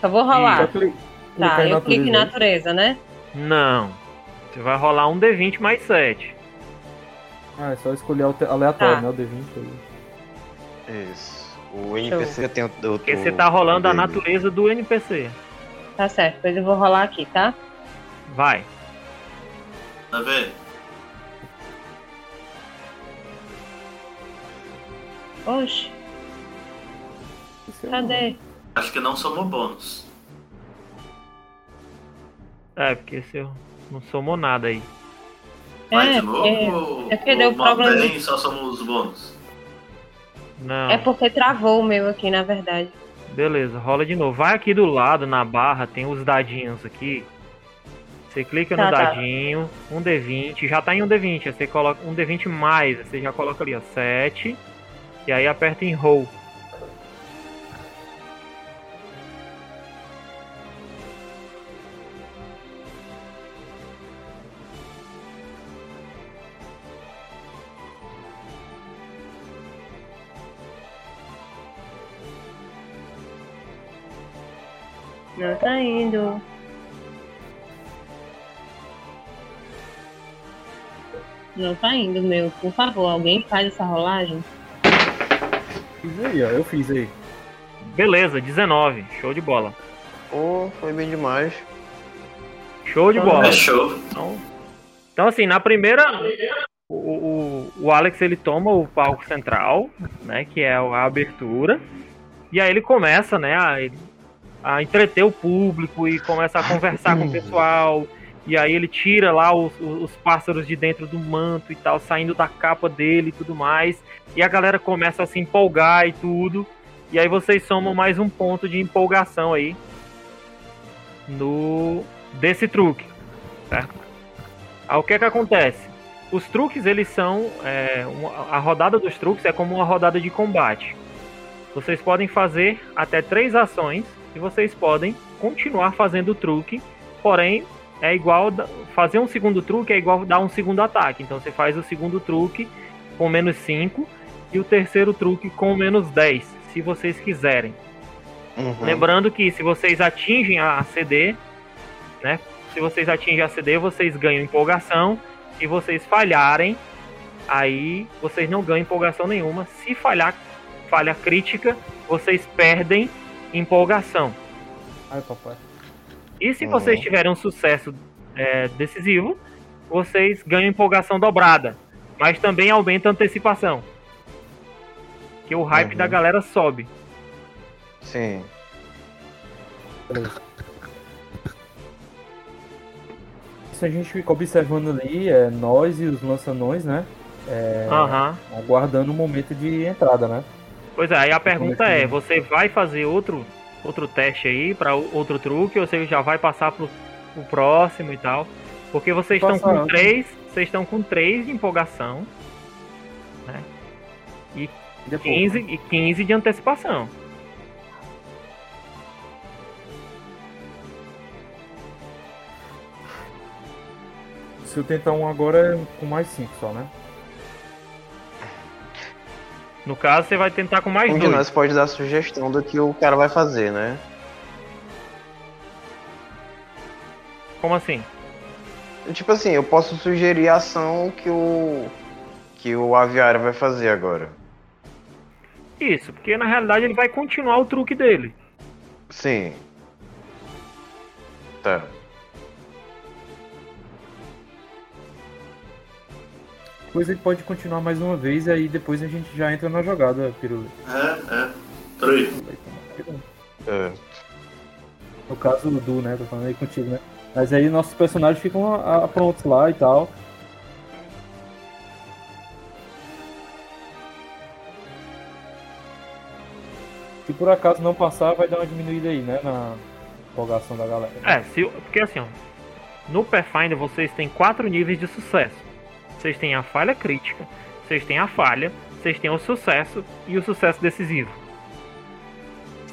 E: Só vou rolar.
D: clicar
E: Tá,
D: em
E: eu clico em
D: natureza.
E: natureza, né?
A: Não. Você vai rolar um D20 mais 7.
D: Ah, é só escolher aleatório,
E: Tá.
D: né? O D20 aí.
F: Isso. O NPC tem o. o
A: Porque você tá rolando a natureza do NPC.
E: Tá certo, pois eu vou rolar aqui, tá?
A: Vai.
B: Tá vendo?
E: Oxe,
D: é
E: cadê?
B: Acho que não somou bônus.
A: É, porque você não somou nada aí.
B: Vai
E: É,
B: de novo
E: é,
B: ou,
E: é porque deu problema.
B: e só somos os bônus?
A: Não.
E: É porque travou o meu aqui, na verdade.
A: Beleza, rola de novo. Vai aqui do lado, na barra, tem os dadinhos aqui. Você clica no
E: Tá, tá.
A: dadinho, um D20, já tá em um D20, aí você coloca um D20 mais, aí você já coloca ali, ó, 7. E aí aperta em roll.
E: Não tá indo. Não tá indo, meu. Por favor, alguém faz essa rolagem?
D: Fiz aí, ó. Eu fiz aí.
A: Beleza, 19. Show de bola.
F: Pô, foi bem demais.
A: Show de bola.
B: É show.
A: Então, então assim, na primeira, o, o, o Alex ele toma o palco central, né, que é a abertura, e aí ele começa, né, a, a entreter o público e começa a conversar com o pessoal, e aí ele tira lá os, os os pássaros de dentro do manto e tal, saindo da capa dele e tudo mais, e a galera começa a se empolgar e tudo, e aí vocês somam mais um ponto de empolgação aí no desse truque, certo? Aí o que é que acontece? Os truques eles são é, uma- a rodada dos truques é como uma rodada de combate. Vocês podem fazer até três ações e vocês podem continuar fazendo o truque, porém é igual fazer um segundo truque é igual dar um segundo ataque. Então você faz o segundo truque com menos 5 e o terceiro truque com menos 10, se vocês quiserem.
F: Uhum.
A: Lembrando que se vocês atingem a CD, né? Se vocês atingem a CD, vocês ganham empolgação. Se vocês falharem, aí vocês não ganham empolgação nenhuma. Se falhar falha crítica, vocês perdem empolgação.
D: Ai, papai.
A: E se
F: Uhum.
A: vocês tiverem um sucesso é, decisivo, vocês ganham empolgação dobrada. Mas também aumenta a antecipação. Que o hype
F: Uhum.
A: da galera sobe.
F: Sim.
D: Isso a gente fica observando ali, é, nós e os lançanões, né? É,
A: Aham.
D: aguardando o momento de entrada, né?
A: Pois é, aí a pergunta
D: é
A: é, você vai fazer outro, outro teste aí para outro truque ou você já vai passar pro, pro próximo e tal? Porque vocês estão com três, vocês estão com três de empolgação
D: E depois,
A: 15, e 15 de antecipação.
D: Se eu tentar um agora é com mais 5 só, né?
A: No caso, você vai tentar com mais
F: Um de
A: dois.
F: nós pode dar sugestão do que o cara vai fazer, né?
A: Como assim?
F: Tipo assim, eu posso sugerir a ação que o. que o aviário vai fazer agora.
A: Isso, porque na realidade ele vai continuar o truque dele.
F: Sim. Tá.
D: Depois ele pode continuar mais uma vez e aí depois a gente já entra na jogada, Pirulito.
B: É, é. Três.
F: É.
D: No caso do, né? Tô falando aí contigo, né? Mas aí nossos personagens ficam a- a- prontos lá e tal. Se por acaso não passar, vai dar uma diminuída aí, né? Na empolgação da galera.
A: É, se, porque assim, ó, no Pathfinder vocês têm quatro níveis de sucesso. Vocês têm a falha crítica, vocês têm a falha, vocês têm o sucesso e o sucesso decisivo.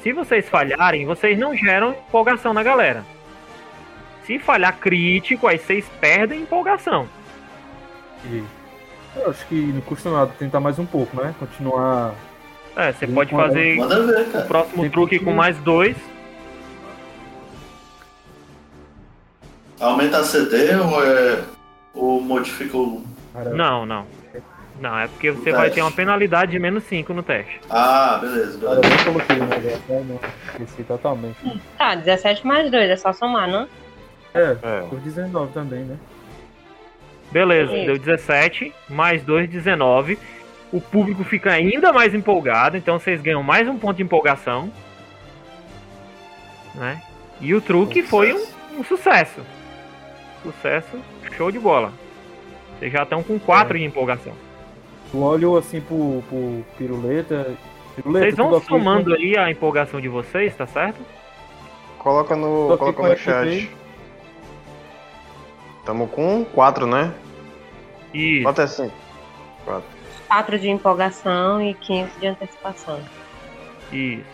A: Se vocês falharem, vocês não geram empolgação na galera. Se falhar crítico, aí vocês perdem empolgação.
D: E eu acho que não custa nada tentar mais um pouco, né? Continuar.
A: É, você pode fazer
B: ver,
A: o próximo
D: Tem
A: truque
D: que-
A: com mais dois.
B: Aumenta a CD ou é. Ou modifica o.
A: Não, não. Não, é porque você vai
B: teste.
A: ter uma penalidade de menos 5 no teste.
B: Ah, beleza,
D: cara, eu
B: beleza.
D: nem coloquei o negócio, né? Não, Esqueci totalmente.
E: Tá, 17 mais 2, é só somar, não?
D: É,
F: É.
D: por 19 também, né?
A: Beleza,
E: Isso.
A: deu 17, mais 2, 19. O público fica ainda mais empolgado, então vocês ganham mais um ponto de empolgação. Né? E o truque foi um, um sucesso. Sucesso, show de bola. Vocês já estão com 4 de empolgação.
D: Tu olhou assim pro, pro piruleta. Piruleta,
A: Vocês vão somando aí a empolgação de vocês, tá certo?
F: Coloca no. Coloca no chat.
D: equipe
F: Tamo com 4, né?
A: Isso.
F: Bota assim. 4.
E: 4 de empolgação e 15 de antecipação.
A: Isso.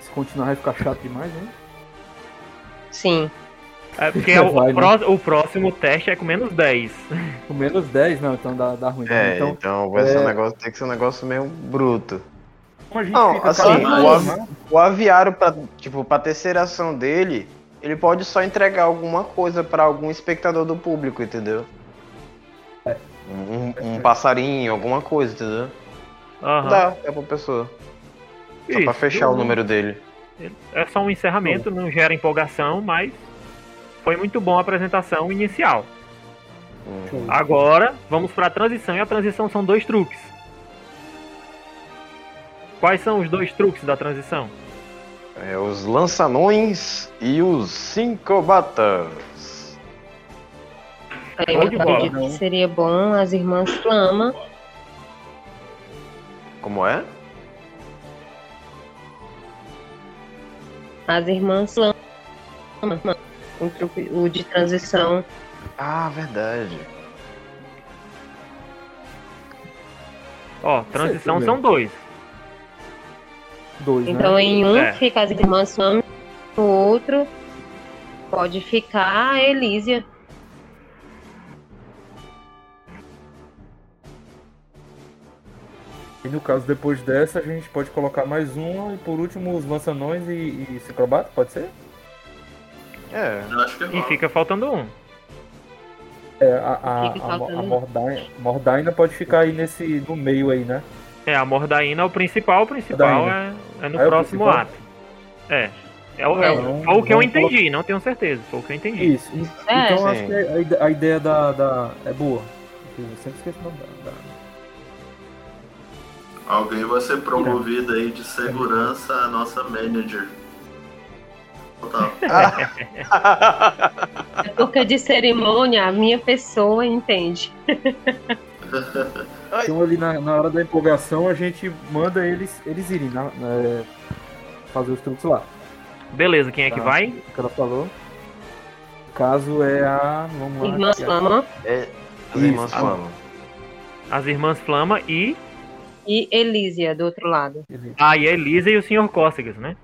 D: Se continuar vai ficar chato demais, né?
E: Sim.
A: É porque *laughs* o,
D: Vai, né?
A: o próximo teste é com menos 10. *laughs*
D: Com menos 10, não, então dá, dá ruim.
F: É,
D: então,
F: então, vai ser um
D: é-
F: negócio, tem que ser um negócio meio bruto.
D: como a gente
F: Não,
D: fica
F: assim,
B: o
D: mais-
F: O aviário, pra, tipo, pra terceira ação dele, ele pode só entregar alguma coisa pra algum espectador do público, entendeu?
D: É.
F: Um, um passarinho, alguma coisa, entendeu?
A: Aham.
F: Dá, é pra pessoa. Só pra
A: Isso.
F: fechar o número dele.
A: É só um encerramento, não gera empolgação, mas foi muito bom a apresentação inicial.
F: Hum.
A: Agora, vamos para a transição, e a transição são dois truques. Quais são os dois truques da transição?
F: É, os lançanões e os cincobatas.
E: Aí
A: Show
E: eu que seria bom as irmãs Flama.
F: Como é?
E: As irmãs Flama. O, truque- o de transição.
F: Ah, verdade.
A: Ó, transição são dois.
D: Dois,
E: Então
D: né?
E: em um
A: É.
E: fica as irmãs Flama, no outro pode ficar a Elísia.
D: E no caso, depois dessa, a gente pode colocar mais uma e por último os lançanões e, e ciclobata, pode ser?
F: É.
B: Eu acho que
A: E
B: rola.
A: fica faltando um.
D: É, a, a, a, a Mordaina, Mordaina pode ficar aí nesse, no meio aí, né?
A: É, a Mordaína é o principal, o principal é, é no
D: Ah, é
A: próximo
D: principal?
A: ato. É. É o, é
D: Então,
A: foi o que eu entendi, não tenho certeza. Foi o que eu entendi.
D: Isso. e-
E: É.
D: então
F: Sim.
D: acho que a ideia da, da. É boa. Eu sempre esqueço o nome da. da-
B: Alguém vai ser promovido aí de segurança a nossa manager.
E: É porque *laughs* de cerimônia a minha pessoa entende. *laughs*
D: Então ali na, na hora da empolgação a gente manda eles, eles irem na, na- fazer os truques lá.
A: Beleza, quem é que
D: Tá.
A: vai?
D: O que ela falou. O caso é a. Vamos lá. É-
E: Flama
F: É, as
D: Isso.
F: irmãs falam.
A: As irmãs Flama e.
E: e Elísia do outro lado.
A: Ah, e a Elisa e o Sr. Cócegas, né?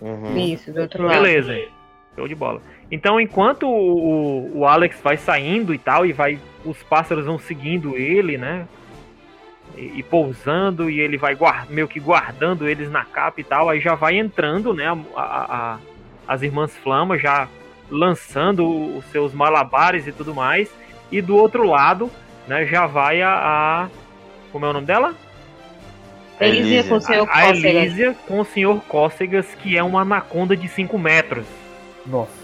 F: Uhum.
E: Isso, do outro lado.
A: Beleza. Show de bola. Então, enquanto o, o- Alex vai saindo e tal, e vai. Os pássaros vão seguindo ele, né? E, e pousando, e ele vai guar- meio que guardando eles na capa e tal. Aí já vai entrando, né? a- a- a- as irmãs Flama já lançando os seus malabares e tudo mais. E do outro lado, né, já vai a. a- como é o nome dela?
E: Elísia com
A: A, a
E: cócegas.
A: Elísia com o Sr. Cócegas, que é uma anaconda de 5 metros.
D: Nossa.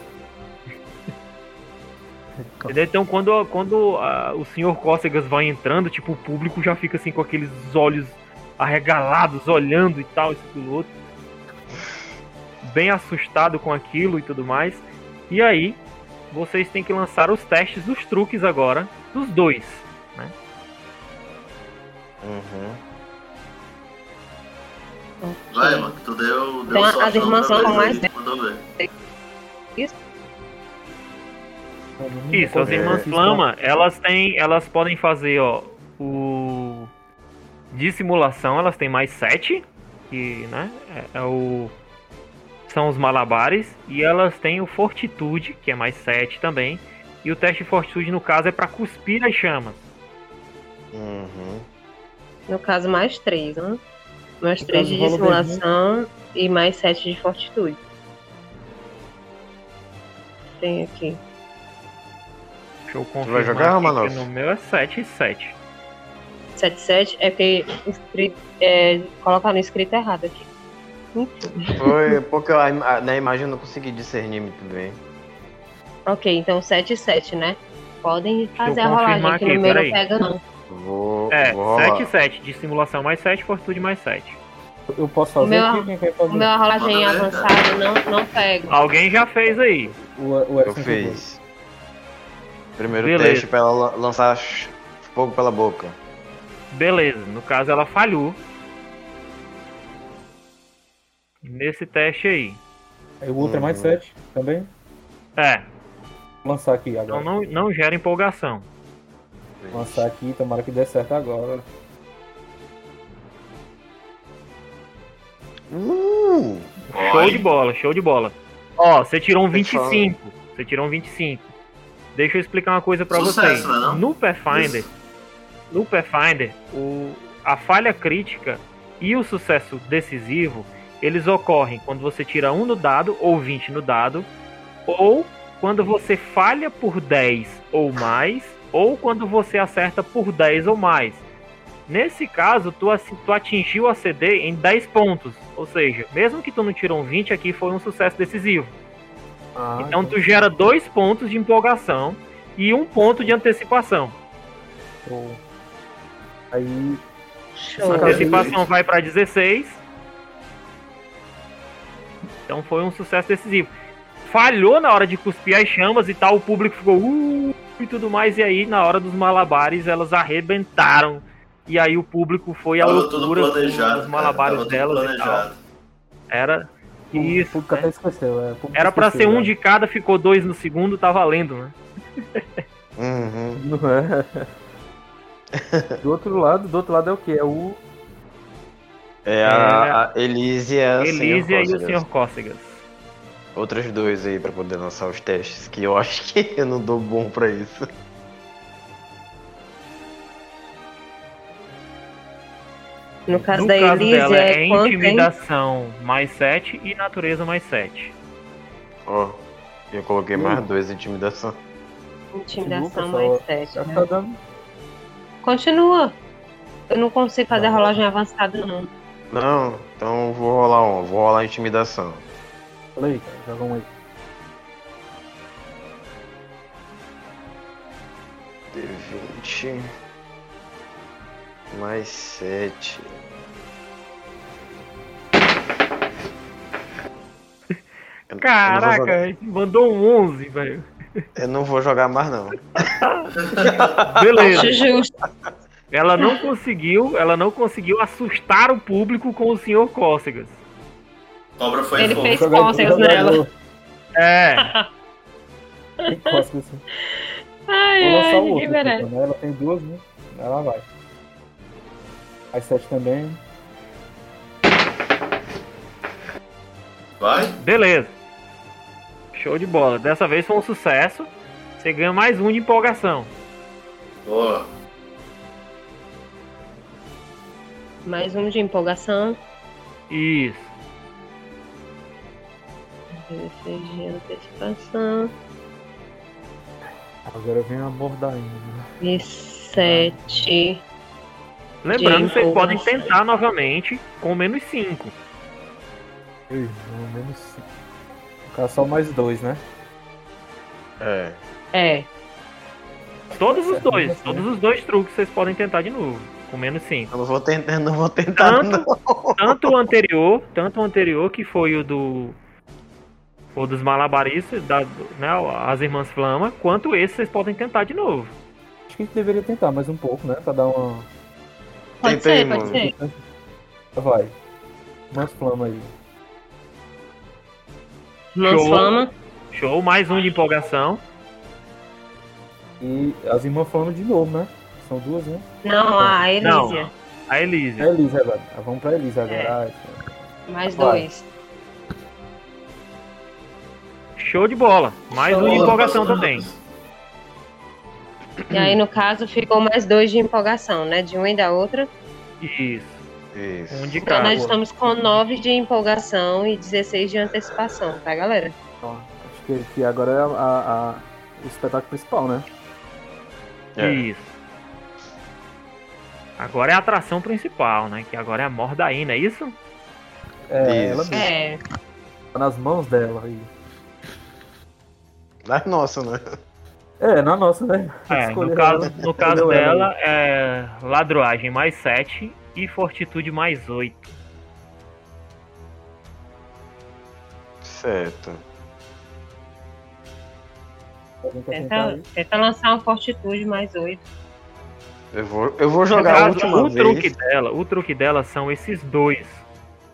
A: Entendeu? Então, quando, quando ah, o Sr. Cócegas vai entrando, tipo, o público já fica assim com aqueles olhos arregalados, olhando e tal, isso e aquilo outro. Bem assustado com aquilo e tudo mais. E aí, vocês têm que lançar os testes dos truques agora, dos dois.
F: Uhum.
B: Vai, mano, tu deu, deu
E: Então, as irmãs são mais
B: aí, Mandou ver.
A: Isso, as
D: É,
A: irmãs
D: isso,
A: Flama, elas têm. Elas podem fazer, ó, o. De simulação, elas têm mais 7. Que, né? É, é o. São os malabares. E elas têm o Fortitude, que é mais 7 também. E o teste de Fortitude, no caso, é pra cuspir as chamas.
F: Uhum.
E: No caso, mais três, né? Mais
D: No
E: três
D: caso,
E: de
D: rola
E: dissimulação e mais sete de fortitude. Tem aqui.
A: Deixa eu
F: vai
A: confirmar
F: jogar,
A: aqui,
F: Romanov?
A: que no meu é 7 e 7.
E: 7, 7 é porque escrito, é, colocaram escrito errado aqui.
F: Foi porque eu, na imagem eu não consegui discernir muito bem.
E: Ok, então 7 e 7, né? Podem fazer a rolagem, que
A: aqui,
E: no meu não
A: peraí.
E: pega, não.
F: Vou,
A: É,
F: vou rolar.
A: 7 e 7. De simulação mais 7, Fortitude mais 7.
D: Eu posso fazer
E: O meu-
D: aqui? Quem quer fazer?
E: O meu a rolagem
B: Manda ver,
E: avançada não, não pega.
A: Alguém já fez aí.
D: O, o
F: Eu fiz. Primeiro
A: Beleza.
F: teste pra ela la- lançar fogo pela boca.
A: Beleza, no caso ela falhou. Nesse teste aí.
D: Aí o outro é mais
F: Uhum.
D: 7 também.
A: É,
D: Vou lançar aqui
A: então
D: agora.
A: não, não gera empolgação.
D: Vou lançar aqui, tomara que dê certo agora.
F: Uh!
A: Show de bola, show de bola. Ó, você tirou um
F: Pessoal.
A: 25. Você tirou um 25. Deixa eu explicar uma coisa pra
B: Sucesso,
A: vocês.
B: né?
A: No Pathfinder,
B: Isso.
A: no Pathfinder, o, a falha crítica e o sucesso decisivo, eles ocorrem quando você tira um no dado ou 20 no dado, ou quando você falha por 10 ou mais, ou quando você acerta por 10 ou mais. Nesse caso, tu, tu atingiu a CD em 10 pontos, ou seja, mesmo que tu não tirou um 20, aqui foi um sucesso decisivo.
D: Ah,
A: Então tu gera dois pontos de empolgação e um ponto de antecipação.
D: show. Aí.
E: Show.
A: Antecipação vai para 16. Então foi um sucesso decisivo. Falhou na hora de cuspir as chamas e tal, o público ficou uh, e tudo mais. E aí, na hora dos malabares, elas arrebentaram. E aí o público foi à loucura com
B: planejado.
A: os malabares
B: cara,
A: delas e tal. Era
D: O
A: isso.
D: público
A: né?
D: até esqueceu. É,
A: Era pra
D: esqueceu,
A: ser um
D: né?
A: de cada, ficou dois no segundo, tá valendo, né?
F: Uhum. *laughs*
D: Não é? do outro lado, do outro lado é o que? É o.
F: É a, a Elísia,
A: Elísia e
F: Senhor
A: o. Sr. Cócegas.
F: Outras dois aí pra poder lançar os testes, que eu *laughs* acho que eu não dou bom pra isso.
E: No caso
A: No
E: da
A: caso
E: Elise
A: dela é
E: é hein?
A: intimidação mais 7 e natureza mais 7.
F: Ó, Eu coloquei mais dois intimidação.
E: Intimidação mais
D: pessoal.
E: 7.
D: Já tá dando.
E: Continua. Eu não consigo fazer rolagem avançada, não.
F: Não, então eu vou rolar um. Vou rolar intimidação.
D: Fala aí, cara. Joga um aí.
F: D20. Mais 7.
A: Caraca, a gente mandou um 11, velho.
F: Eu não vou jogar mais, não. *laughs*
A: Beleza. Ela não conseguiu, ela não conseguiu assustar o público com o Sr. Cócegas.
B: Cobra foi
E: Ele
B: fogo. *laughs*
E: fez cócegas nela.
A: É,
D: Tem cócegas assim.
E: Ai,
D: Vou lançar
E: ai,
D: o
E: ninguém
D: outro.
E: merece.
D: Então, né? Ela tem duas, né? Ela vai. As sete também.
B: Vai?
A: beleza. Show de bola. Dessa vez foi um sucesso. Você ganha mais um de empolgação.
B: Boa.
E: Mais um de empolgação.
A: Isso.
E: 16 de antecipação.
D: Agora vem a mordainha. né?
E: E 7.
A: Lembrando vocês podem tentar novamente com menos 5.
D: Ui, no menos cinco. Ficar só mais dois, né?
F: É.
E: É.
A: Todos os dois, todos os dois truques vocês podem tentar de novo, com menos 5.
F: Eu não vou tentar, não vou tentar,
A: Tanto-
F: não.
A: Tanto o anterior, tanto o anterior que foi o do o dos malabaristas, da, né, as irmãs Flama, quanto esse vocês podem tentar de novo.
D: Acho que a gente deveria tentar mais um pouco, né? Pra dar uma.
E: Pode
F: Tenta aí,
E: ser, pode ser.
D: Vai. Umas flamas aí.
E: Mãos
A: Show.
E: flama.
A: Show, mais um de empolgação.
D: E as irmãs falando de novo, né? São duas, né?
E: Não, a Elísia.
A: Não. A Elise.
D: É a Elisa agora. Ah, Vamos pra Elisa agora.
E: É.
D: Ah,
E: Mais
D: Vai.
E: dois.
A: Show de bola. Mais um de
B: Boa,
A: empolgação também.
E: E aí, no caso, ficou mais dois de empolgação, né? De uma e da outra.
A: Isso.
F: Isso.
A: Um de
E: Então, nós
A: cada.
E: estamos com 9 de empolgação e 16 de antecipação, tá, galera?
D: Ó, acho que, que agora é a, a- a- o espetáculo principal, né?
F: É.
A: Isso. Agora é a atração principal, né? Que agora é a Mordaína, é isso?
D: É,
F: Isso.
D: ela mesma.
E: É.
D: Tá nas mãos dela aí. *laughs*
F: Mas nossa, né?
D: É, na nossa, né?
A: É, no caso, no caso
D: ela
A: dela é ladroagem mais 7 e fortitude mais 8.
F: Certo.
E: Tenta, tenta lançar uma fortitude mais 8.
F: Eu vou, eu vou jogar a
A: caso,
F: última
A: o truque
F: vez.
A: dela, o truque dela são esses dois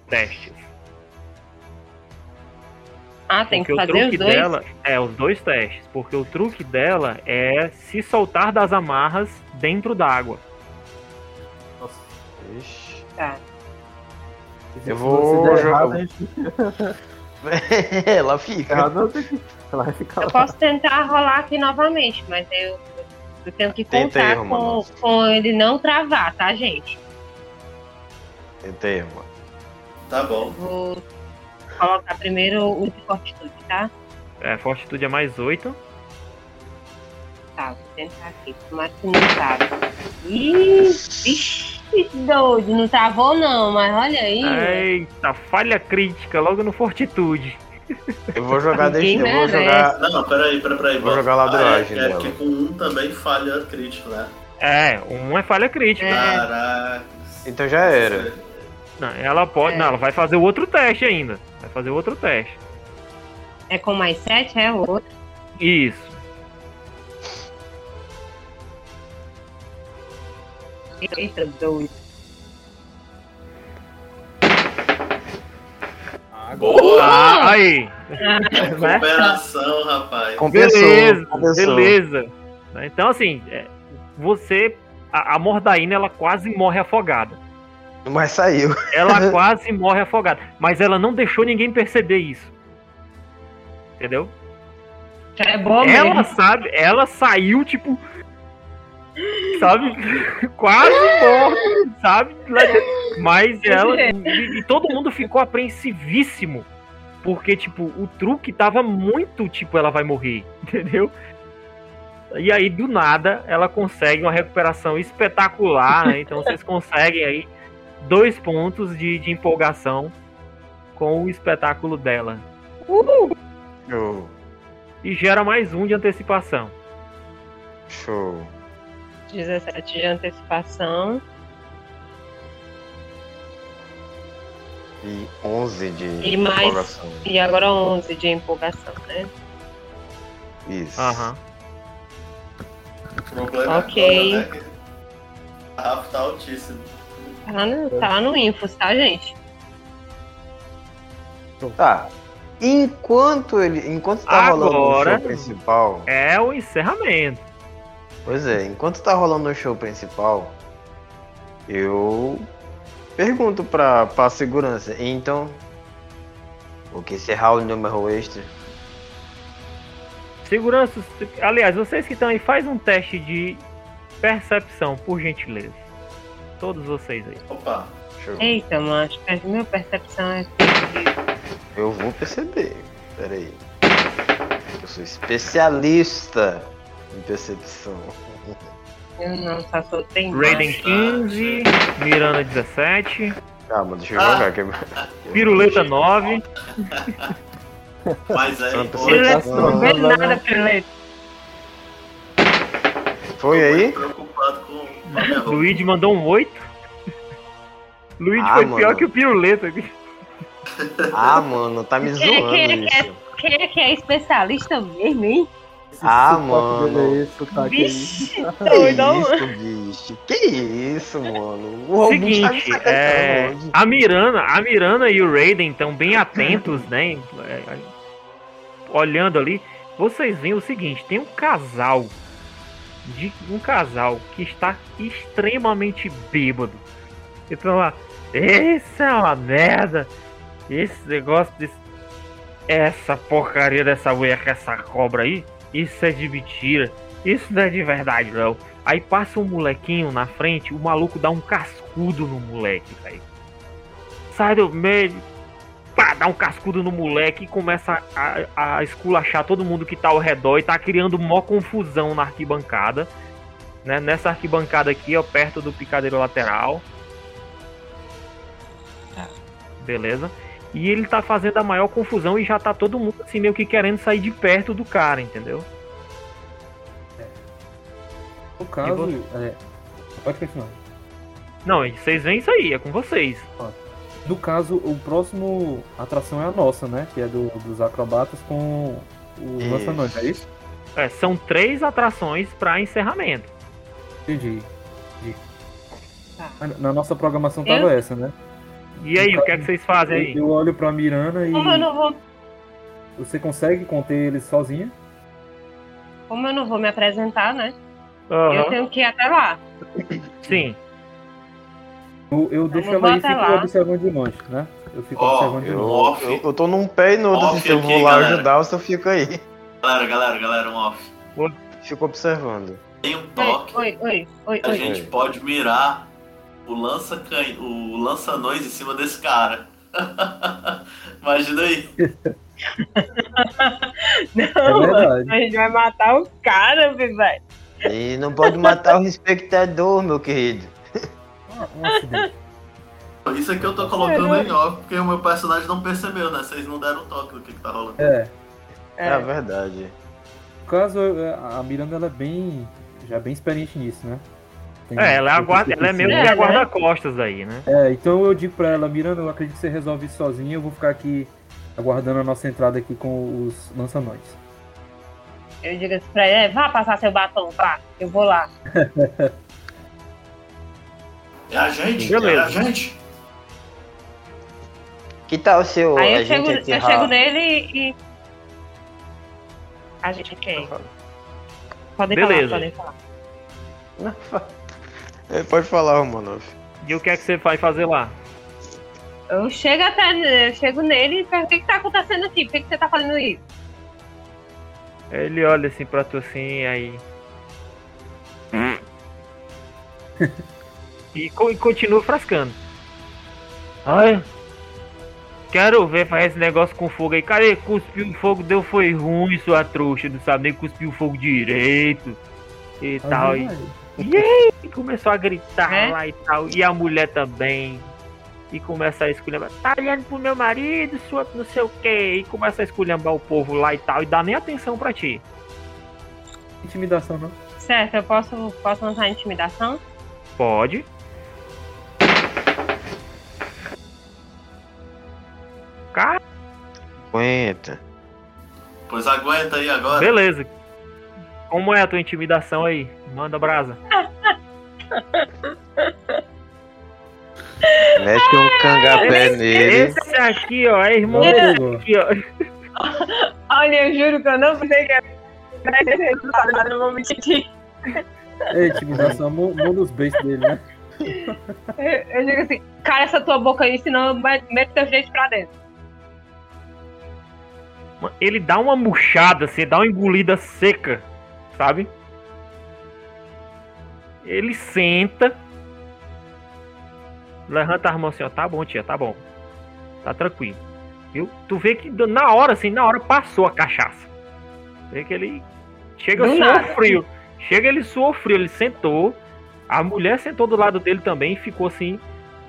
A: testes.
E: Ah, tem que
A: porque o
E: fazer
A: truque
E: os dois?
A: dela é os dois testes, porque o truque dela é se soltar das amarras dentro d'água.
D: Nossa.
F: Ixi.
E: Tá.
F: Eu vou jogar-
D: gente- *laughs*
F: Ela fica.
D: tem que. Ela vai ficar
E: Eu
D: lá.
E: posso tentar rolar aqui novamente, mas eu, eu tenho que contar com, com ele não travar, tá, gente?
F: Tentei, mano.
B: Tá bom.
E: Vou colocar primeiro o de fortitude, tá?
A: É, fortitude é mais 8.
E: Tá, vou tentar aqui. Tomara que não trave. Ih, vixe, doido. Não travou não, mas olha aí.
A: Eita, falha crítica logo no fortitude.
F: Eu vou jogar, deixa, eu vou jogar.
B: Não, peraí, peraí, peraí.
F: Vou jogar ladroagem
B: ah, é, é
F: dela.
B: porque com um também falha crítico, né?
A: É, um é falha crítica.
E: É.
B: Caraca.
F: Então já era.
A: Não, ela pode.
E: É.
A: Não, ela vai fazer o outro teste ainda. Vai fazer o outro teste.
E: É com mais sete, é o outro.
A: Isso.
E: Eita, doido.
B: Boa!
A: Ah, aí. Né?
B: Cooperação, rapaz.
F: Compensou.
A: Beleza,
F: compensou.
A: beleza. Então, assim, é, você. A, a Mordaína, ela quase morre afogada.
F: Mas saiu.
A: Ela *laughs* quase morre afogada. Mas ela não deixou ninguém perceber isso. Entendeu?
E: É boa
A: Ela
E: mesmo.
A: sabe, ela saiu, tipo. Sabe? Quase morta, sabe? Mas ela. E, e todo mundo ficou apreensivíssimo Porque, tipo, o truque tava muito, tipo, ela vai morrer, *laughs* entendeu? E aí, do nada, ela consegue uma recuperação espetacular, né? Então vocês conseguem aí dois pontos de, de empolgação com o espetáculo dela.
F: Show.
A: E gera mais um de antecipação.
F: Show.
E: 17 de antecipação.
F: E 11 de
E: E mais-
F: empolgação.
E: E agora 11 de empolgação, né?
F: Isso.
A: Aham.
B: O problema
E: Ok.
B: é agora, né, que a Rafa tá altíssimo.
E: Tá lá no, tá no Infos, tá, gente?
F: Tá. Enquanto ele. Enquanto tá rolando o
A: Agora-
F: show principal.
A: É o encerramento.
F: Pois é, enquanto tá rolando o show principal, eu pergunto pra, pra segurança. Então. O que será o número extra?
A: Segurança, aliás, vocês que estão aí, faz um teste de percepção, por gentileza. Todos vocês aí.
B: Opa,
F: Show.
E: Eita, macho, a minha percepção é.
F: Eu vou perceber. Pera aí. Eu sou especialista em percepção.
E: Eu não, só sou tem.
A: Raiden 15, Miranda 17,
F: Calma, deixa eu
B: Ah.
F: jogar aqui.
A: Piruleta 9.
B: mas aí,
E: Piruleta,
D: Não,
E: não vê
D: não, não.
E: nada, Piruleta.
F: Foi aí?
A: Luigi mandou um 8. Luigi
F: Ah,
A: foi
F: mano.
A: pior que o Piruleta.
F: Ah, mano, tá me
E: Quem- quem
F: zoando
E: é que
F: isso.
E: Quem é que é especialista mesmo, hein?
F: Ah, mano.
D: dele aí, esse sotaque aí.
E: Vixe, *laughs*
F: Que isso, bicho? Que isso, mano? O tá
A: Seguinte,
F: sacando
A: é, a Miranda, a Miranda e o Raiden estão bem atentos, né? é, Olhando ali, vocês veem o seguinte: tem um casal de um casal que está extremamente bêbado. Então lá, isso é uma merda. Esse negócio desse, essa porcaria dessa mulher com essa cobra aí, isso é de mentira. Isso não é de verdade, não. Aí passa um molequinho na frente, o maluco dá um cascudo no moleque, velho. Sai do meio, pá, dá um cascudo no moleque e começa a, a esculachar todo mundo que tá ao redor e tá criando mó confusão na arquibancada. Né? Nessa arquibancada aqui, ó, perto do picadeiro lateral. Beleza. E ele tá fazendo a maior confusão e já tá todo mundo assim meio que querendo sair de perto do cara, entendeu?
D: No caso,
A: você?
D: é, pode continuar.
A: Não, vocês veem isso aí, é com vocês.
D: No caso, o próximo atração é a nossa, né? Que é do, dos acrobatas com o
F: Isso.
D: lançamento, é isso?
A: É, são três atrações para encerramento.
D: Entendi. entendi.
E: Tá.
D: Na nossa programação tava
E: Eu-
D: essa, né?
A: E aí, o que é que vocês fazem aí?
D: Eu olho pra Mirana e
E: Como eu não vou,
D: você consegue conter eles sozinha?
E: como eu não vou me apresentar, né?
A: Aham,
E: Eu tenho que ir até lá.
A: Sim.
D: Eu, eu deixo ela aí e fico
E: lá.
D: observando de longe, né? Eu fico
B: Ó,
D: observando de
F: Eu,
D: longe.
B: Off.
F: eu, eu tô num pé e no outro,
B: Off
F: se eu
B: aqui,
F: vou lá
B: galera.
F: ajudar, ou se eu fico aí.
B: Galera, galera, galera, um off.
F: Fico observando.
B: Tem um toque.
E: oi, oi, oi,
B: A
E: oi.
B: gente pode mirar o lança can... o lança-nões em cima desse cara. *laughs* Imagina aí. *laughs*
E: Não,
D: É verdade.
E: a gente vai matar o cara, velho.
F: E não pode matar o espectador, meu querido.
D: Um.
B: Isso aqui eu tô colocando em off porque o meu personagem não percebeu, né? Vocês não deram toque do que, que tá rolando.
D: É.
F: É, a verdade.
D: No caso, é, a Miranda ela é bem. já é bem experiente nisso, né? Tem-
A: É, ela é, a guarda, ela é meio que
E: É,
A: a
E: né?
A: guarda-costas aí, né?
D: É, então eu digo pra ela, Miranda, eu acredito que você resolve isso sozinha, eu vou ficar aqui aguardando a nossa entrada aqui com os lançanões.
E: Eu digo assim pra ele, é, vá passar seu batom, vá, eu vou lá. *laughs*
B: É a gente?
A: Beleza.
B: É a gente?
F: Que tal se eu,
E: Aí
F: a
E: eu chego,
F: gente
E: eu chego nele e. A gente quem? Podem
A: Beleza.
E: falar, podem falar.
F: É, Pode falar, Romanov.
A: E o que é que você vai fazer lá?
E: Eu chego até. Eu chego nele e pergunto o que, que tá acontecendo aqui? Por que, que você tá fazendo isso?
A: Ele olha assim pra tu assim, aí. *laughs* e, co- e continua frascando. Olha, Quero ver fazer esse negócio com fogo aí. Cadê? Cuspiu fogo, deu foi ruim, sua trouxa. Não sabe nem cuspir o fogo direito. E tal. E, e aí, começou a gritar
E: É?
A: lá e tal. E a mulher também. E começa a esculhambar. Tá olhando pro meu marido, sua não sei o que. E começa a esculhambar o povo lá e tal. E dá nem atenção pra ti.
D: Intimidação, não?
E: Certo, eu posso, posso lançar intimidação?
A: Pode. Cara,
F: Aguenta.
B: Pois aguenta aí agora.
A: beleza. Como é a tua intimidação aí? Manda brasa.
F: Mete um cangapé nele.
A: Esse aqui, ó, é irmão
E: É.
A: desse aqui, ó. *laughs*
E: Olha, eu juro que eu não pensei que era. Não vou mentir.
D: É, intimidação, mão nos beijos dele, né?
E: Eu, eu digo assim, cara essa tua boca aí, senão eu met- meto teus dentes pra dentro.
A: Ele dá uma murchada, assim, dá uma engolida seca, sabe? Ele senta. Levanta as mãos assim, ó. Tá bom, tia, tá bom. Tá tranquilo. Viu? Tu vê que na hora, assim, na hora passou a cachaça. Vê que ele chega suou
E: nada.
A: frio. Chega ele suou frio, ele sentou. A mulher sentou do lado dele também e ficou assim,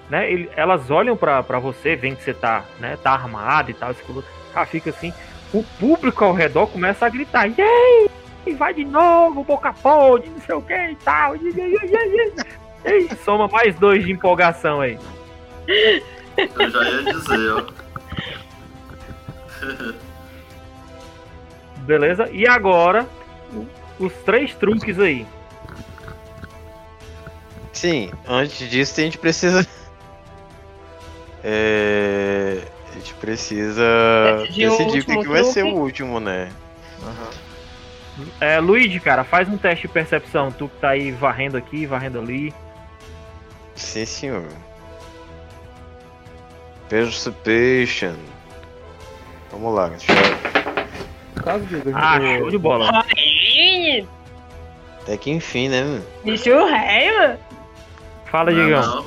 A: né? Ele- elas olham pra, pra você, veem que você tá, né? Tá armado e tal. color. Ela fica assim. O público ao redor começa a gritar. E aí? Vai de novo, boca podre, não sei o que e tal. E, e, e, e, e. E soma mais dois de empolgação aí.
B: Eu já ia dizer, ó.
A: Beleza? E agora, os três truques aí.
F: Sim, antes disso a gente precisa. É. A gente precisa
E: Decidir o
F: decidir o que, que vai ser o último, né?
A: É, Luigi, cara, faz um teste de percepção. Tu que tá aí varrendo aqui, varrendo ali.
F: Sim, senhor. Perception. Vamos lá, deixa eu...
D: Caso, a
A: Ah, show de bola.
F: Até que enfim, né? mano?
E: Bicho rei, mano.
A: Fala, Digão.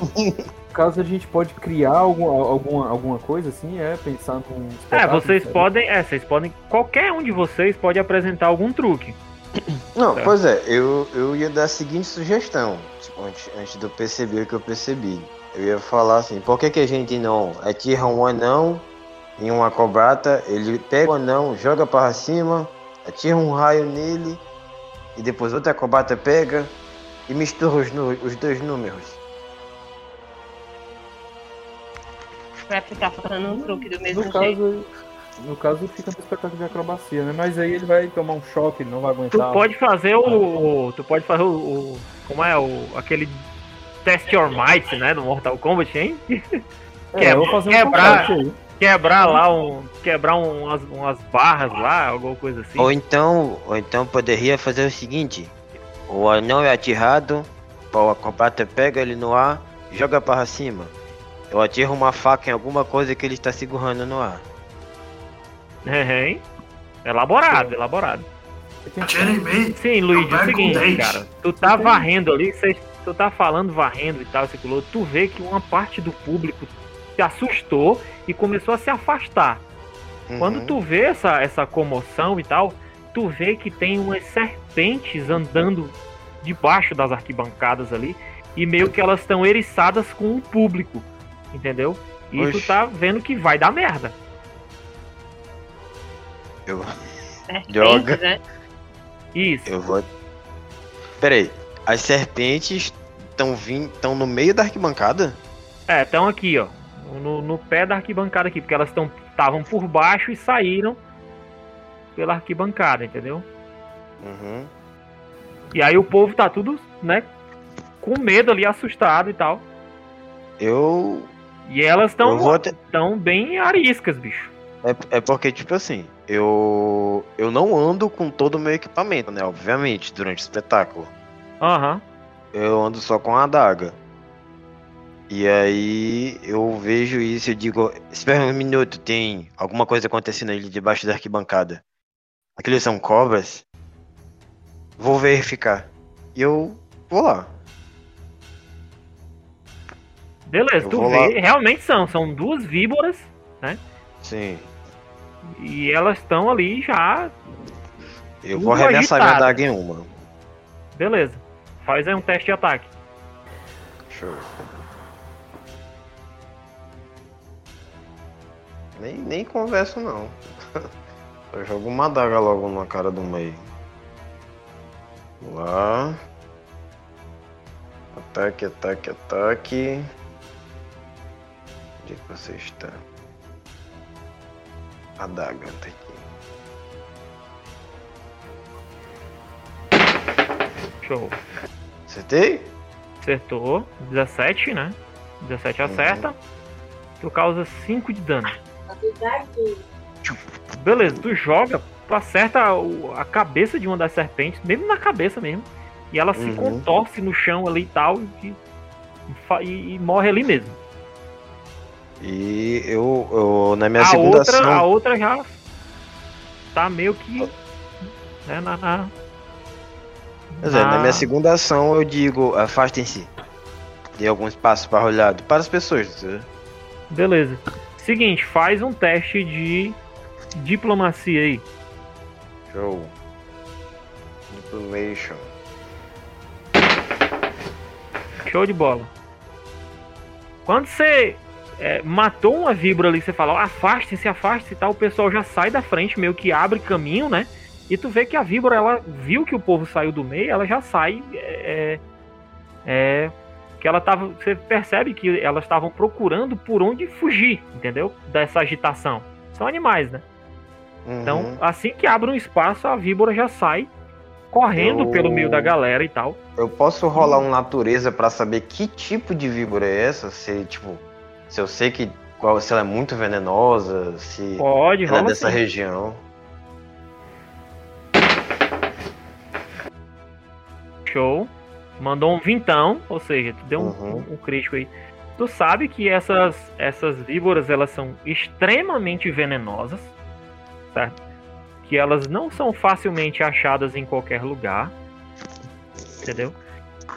D: Caso a gente pode criar algum, alguma, alguma coisa assim, é pensar num
A: É, vocês
D: sabe?
A: podem. É, vocês podem. Qualquer um de vocês pode apresentar algum truque. *coughs*
F: Não,
A: Certo.
F: pois é, eu, eu ia dar a seguinte sugestão, tipo, antes, antes de eu perceber o que eu percebi. Eu ia falar assim, por que, que a gente não atira um anão em uma cobrata, ele pega o anão, joga para cima, atira um raio nele, e depois outra cobrata pega e mistura os, os dois números.
E: Vai ficar falando um truque do mesmo
D: No
E: jeito.
D: caso, no caso fica no espetáculo de acrobacia, né? Mas aí ele vai tomar um choque, não vai
A: Tu
D: aguentar.
A: pode fazer o. o- Tu pode fazer o. o- como é? O, aquele. Test Your Might, né? Do Mortal Kombat, hein? *laughs*
D: É, eu vou fazer um
A: quebrar-. Quebrar lá um. Quebrar um- umas, umas barras lá, alguma coisa assim.
F: Ou então, ou então poderia fazer o seguinte: o anão é atirado, pô, a combata pega ele no ar, joga para cima. Eu atiro uma faca em alguma coisa que ele está segurando no ar.
A: É, hein? Elaborado, elaborado.
B: Atira em mim.
A: Sim, Luigi, é o seguinte, cara. Tu tá varrendo ali, cê- tu tá falando varrendo e tal, esse color. Tu vê que uma parte do público se assustou e começou a se afastar. Quando
F: Uhum.
A: tu vê essa, essa comoção e tal, tu vê que tem umas serpentes andando debaixo das arquibancadas ali e meio que elas estão eriçadas com o público, entendeu? E tu
F: Oxi.
A: tá vendo que vai dar merda.
F: Eu,
E: Serpentes,
F: Droga.
E: né?
A: Isso.
F: eu vou. Peraí, as serpentes estão vindo, estão no meio da arquibancada?
A: É, estão aqui, ó. No, no pé da arquibancada aqui, porque elas estavam por baixo e saíram pela arquibancada, entendeu?
F: Uhum.
A: E aí o povo tá tudo, né, com medo ali, assustado e tal.
F: Eu,
A: E elas estão
F: até.
A: tão bem ariscas, bicho.
F: É, é porque, tipo assim, eu. Eu não ando com todo o meu equipamento, né? Obviamente, durante o espetáculo.
A: Aham.
F: Eu ando só com a adaga. E aí eu vejo isso e digo, espera um minuto, tem alguma coisa acontecendo ali debaixo da arquibancada. Aqueles são cobras? Vou verificar. E eu vou lá.
A: Beleza,
F: Eu
A: tu vê,
F: lá.
A: realmente são, são duas víboras,
F: Sim.
A: E elas estão ali já.
F: Eu vou arremessar minha daga em uma.
A: Beleza. Faz aí um teste de ataque.
F: Show. Nem, nem converso não. *laughs* Eu jogo uma daga logo na cara do meio. Vamos lá. Ataque, ataque, ataque. Onde é que você está? A daga tá aqui.
A: Show.
F: Acertei?
A: Acertou. 17, né? 17 acerta. Tu causa 5 de dano. Beleza, tu joga, tu acerta a cabeça de uma das serpentes, mesmo na cabeça mesmo. E ela se
F: Uhum.
A: contorce no chão ali e tal. E, e- e morre ali mesmo.
F: E eu, eu na minha
A: a
F: segunda
A: outra,
F: ação.
A: a outra já tá meio que. Né, na, na,
F: é, na
A: na-
F: minha segunda ação eu digo, afastem-se. Dê algum espaço para olhado para as pessoas. entendeu?
A: Beleza. Seguinte, faz um teste de diplomacia aí.
F: Show. Diplomation.
A: Show de bola. Quando você é, matou uma vibra ali, você fala, afaste-se, afaste-se e tal, o pessoal já sai da frente, meio que abre caminho, né? E tu vê que a víbora, ela viu que o povo saiu do meio, ela já sai. É, é, que ela tava. Você percebe que elas estavam procurando por onde fugir, entendeu? Dessa agitação. São animais, né? Então,
F: Uhum.
A: assim que abre um espaço, a víbora já sai correndo
F: Eu-
A: pelo meio da galera e tal.
F: Eu posso rolar um natureza para saber que tipo de víbora é essa? Se tipo, se eu sei que qual, se ela é muito venenosa, se
A: Pode,
F: ela é dessa
A: sim.
F: região.
A: Show. Mandou um vintão, ou seja, tu deu um,
F: Uhum.
A: um crítico aí. Tu sabe que essas, essas víboras elas são extremamente venenosas, certo? Que elas não são facilmente achadas em qualquer lugar, entendeu?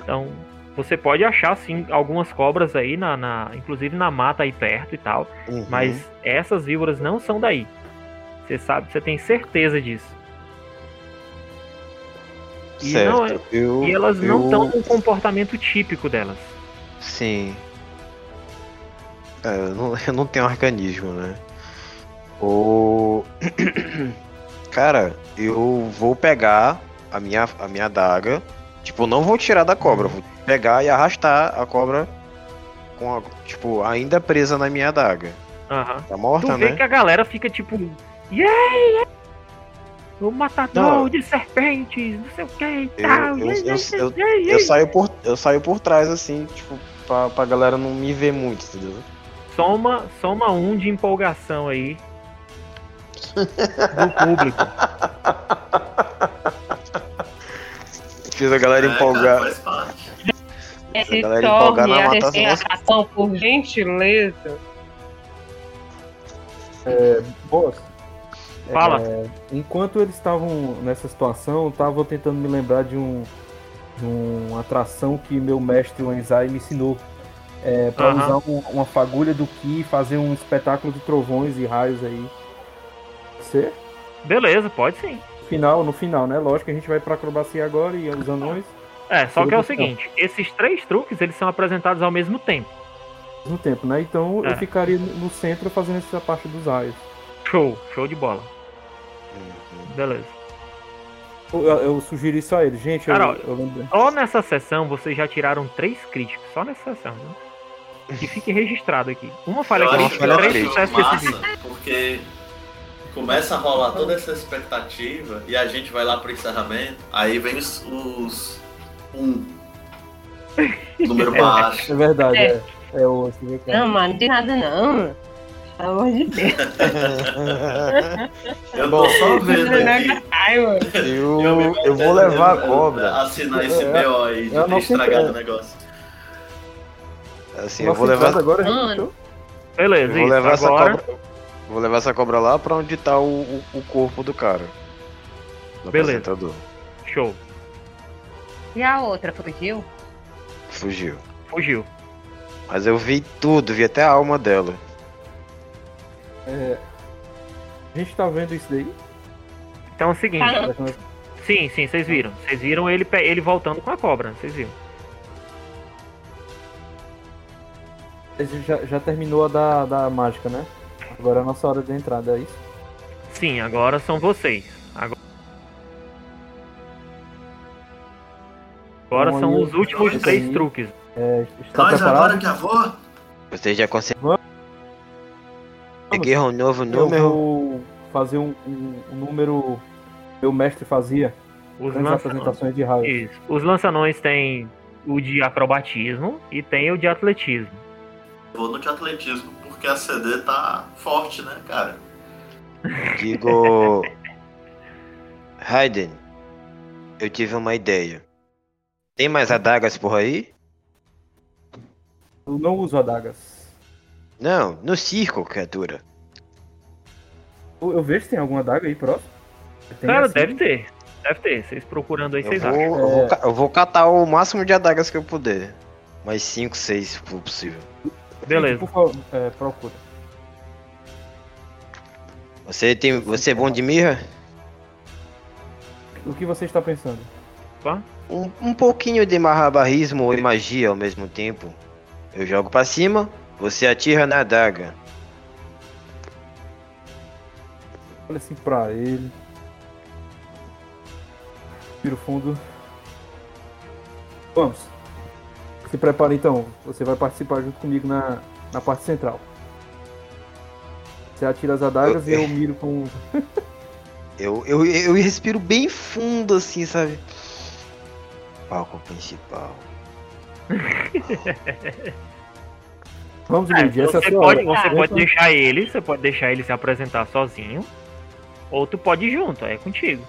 A: Então você pode achar sim algumas cobras aí na, na- inclusive na mata aí perto e tal,
F: Uhum.
A: mas essas víboras não são daí. Você sabe, você tem certeza disso. e
F: certo.
A: não é-
F: eu,
A: E elas não
F: eu-
A: estão no comportamento típico delas.
F: Sim. É, eu, não, *laughs* eu não tenho arcanismo, né? O. *clears throat* Cara, eu vou pegar a minha, a minha adaga. Tipo, não vou tirar da cobra, vou pegar e arrastar a cobra com a, tipo, ainda presa na minha adaga.
A: Aham.
F: Tá morta,
A: tu vê
F: né?
A: que a galera fica tipo. Yay! O matador
F: Não.
A: de serpentes, não sei o que e tal.
F: eu- saio por, eu saio por trás, assim, tipo, pra, pra galera não me ver muito, entendeu?
A: Soma, soma um de empolgação aí. *laughs* Do público. *laughs*
F: Fiz a galera
B: É,
F: empolgar.
B: cara.
E: Se
F: galera empolgar na
E: a
F: matação
E: por gentileza.
D: Boss,
A: Fala.
D: é, enquanto eles estavam nessa situação, eu tava tentando me lembrar de um de uma atração que meu mestre Wenzai me ensinou. É, para
A: Aham.
D: usar um- uma fagulha do Ki e fazer um espetáculo de trovões e raios aí. Você?
A: Beleza, pode sim.
D: Final, no final, né? Lógico que a gente vai pra acrobacia agora e os anões
A: É, só que é o seguinte, esses três truques eles são apresentados ao mesmo tempo.
D: no tempo, né? Então
A: É.
D: eu ficaria no centro fazendo essa parte dos raios.
A: Show, show de bola.
F: Uhum.
A: Beleza.
D: Eu, eu sugiro isso a ele, gente. Eu,
A: Cara,
D: eu lembro.
A: Só nessa sessão vocês já tiraram três críticos. Só nessa sessão, viu? Que fique registrado aqui. Uma falha
B: Eu
A: crítica,
B: eu
A: três
B: acho
A: sucessos
B: massa, porque começa a rolar toda essa expectativa e a gente vai lá pro encerramento, aí vem os, os um *laughs* número baixo.
D: É verdade,
E: É.
D: é. É o. você vê que é-
E: Não, mano, não tem nada não. Pelo amor de Deus. *laughs*
B: Eu tô só vendo aqui.
E: Ai, mano.
F: Eu,
B: me
F: eu vou levar a
B: eu- eu-
F: cobra.
B: Assinar esse
D: É,
B: BO aí de
D: eu
B: ter estragado o negócio.
F: Assim, eu vou levar,
D: agora, eu-
A: Beleza,
F: eu vou levar essa
A: Agora,
F: cobra. Vou levar essa cobra lá pra onde tá o, o, o corpo do cara. Do
A: Beleza.
F: apresentador.
A: show.
E: E a outra fugiu?
F: Fugiu.
A: Fugiu.
F: Mas eu vi tudo, vi até a alma dela.
D: É, a gente tá vendo isso daí?
A: Então é o seguinte.
E: Ah,
A: Sim, sim, vocês viram. Vocês viram ele, ele voltando com a cobra, vocês viram.
D: Já, já terminou a da, da mágica, né? Agora é a nossa hora de entrada, é isso?
A: Sim, agora são vocês. Agora, agora são os últimos três
D: aí.
A: truques.
D: É, está
B: Nós
D: preparado?
B: agora que avô?
F: Você já consegue.
D: Vamos.
F: Peguei um novo
D: Eu
F: número.
D: vou fazer um, um- um número que meu mestre fazia
A: Os,
D: apresentações de raio.
A: Isso. Os lançanões têm o de acrobatismo e tem o de atletismo.
B: Vou no de atletismo, porque a CD tá forte, né, cara?
F: Digo. *laughs* Raiden, eu tive uma ideia. Tem mais adagas por aí?
D: Eu não uso adagas.
F: Não, no circo, criatura.
D: Eu, eu vejo se tem alguma adaga aí próximo.
A: Cara,
D: assim?
A: deve ter. Deve ter. Vocês procurando aí,
F: Eu
A: vocês
F: vou,
A: acham.
F: eu, vou,
D: É.
F: ca- eu vou catar o máximo de adagas que eu puder. Mais 5, 6, se for possível.
A: Beleza.
D: Por favor, é, procura.
F: Você, tem, você é bom de mirra?
D: O que você está pensando?
F: Um, um pouquinho de malabarismo e magia ao mesmo tempo. Eu jogo pra cima, você atira na adaga.
D: Olha assim pra ele. Tira o fundo. Vamos. Se prepara então. Você vai participar junto comigo na, na parte central. Você atira as adagas e eu miro com. *laughs*
F: Eu, eu, eu respiro bem fundo assim, sabe? Palco principal. *laughs*
D: Vamos,
A: É,
D: essa é a
A: você
D: sua
A: pode, você
D: Entra-
A: pode deixar ele, você pode deixar ele se apresentar sozinho. Ou tu pode ir junto, é contigo.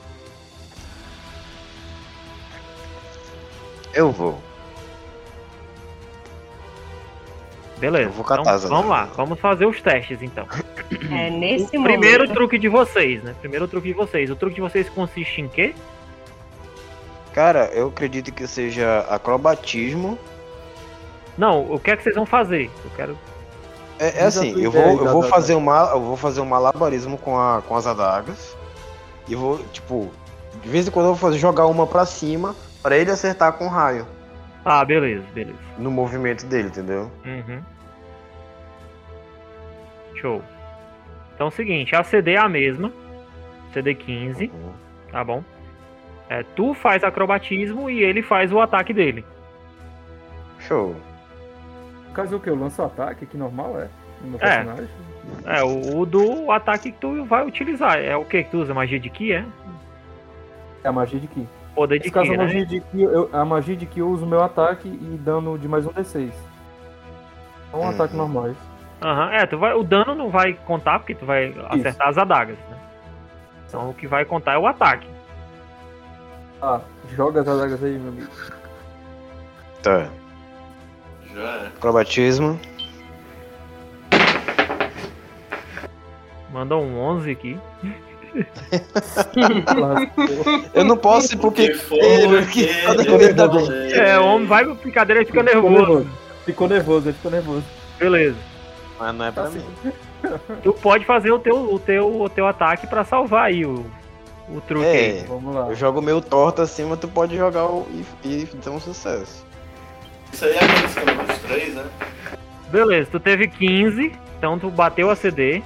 F: Eu vou.
A: Beleza.
F: Eu vou catar
A: então, vamos lá, vamos fazer os testes então.
E: É nesse
A: O primeiro
E: momento.
A: truque de vocês, né? Primeiro truque de vocês. O truque de vocês consiste em quê?
F: Cara, eu acredito que seja acrobatismo.
A: Não, o que é que vocês vão fazer? Eu quero.
F: É, é assim, eu vou, eu vou fazer uma, eu vou fazer um malabarismo com, a, com as adagas. E vou, tipo, de vez em quando eu vou fazer, jogar uma pra cima pra ele acertar com o raio
A: Ah, beleza, beleza.
F: no movimento dele, entendeu?
A: Uhum. Show. Então é o seguinte, a CD é a mesma. CD 15, tá bom? É, tu faz acrobatismo e ele faz o ataque dele.
F: Show.
D: No caso, o que? Eu lanço o ataque, que normal é? No meu
A: É.
D: personagem?
A: É, o, o do ataque que tu vai utilizar. É o que que tu usa? Magia de Ki, é?
D: É a magia de Ki.
A: Poder de
D: Nesse caso,
A: Ki,
D: a
A: né?
D: magia de Ki, eu, a magia de Ki eu uso meu ataque e dano de mais um D6. É um
F: Uhum.
D: ataque normal. isso.
A: Aham, é, tu vai, o dano não vai contar porque tu vai acertar as adagas, né? Então o que vai contar é o ataque.
D: Ah, joga as adagas aí, meu amigo.
F: Tá.
B: Já é.
F: Acrobatismo.
A: Manda um 11 aqui. *laughs*
F: Eu não posso porque.
B: Que foi,
F: que-
B: falei.
A: É, o homem vai pra brincadeira e fica nervoso.
D: Ficou nervoso, ele ficou nervoso.
A: Beleza.
F: Mas não é pra
D: Tá
F: mim.
A: Tu pode fazer o teu, o teu, o teu ataque pra salvar aí o, o truque aí.
F: É,
D: Vamos lá.
F: eu jogo meio torto assim, mas tu pode jogar o, e, e ter um sucesso.
B: Isso aí é aquele esquema dos três, né?
A: Beleza, tu teve 15, então tu bateu a CD.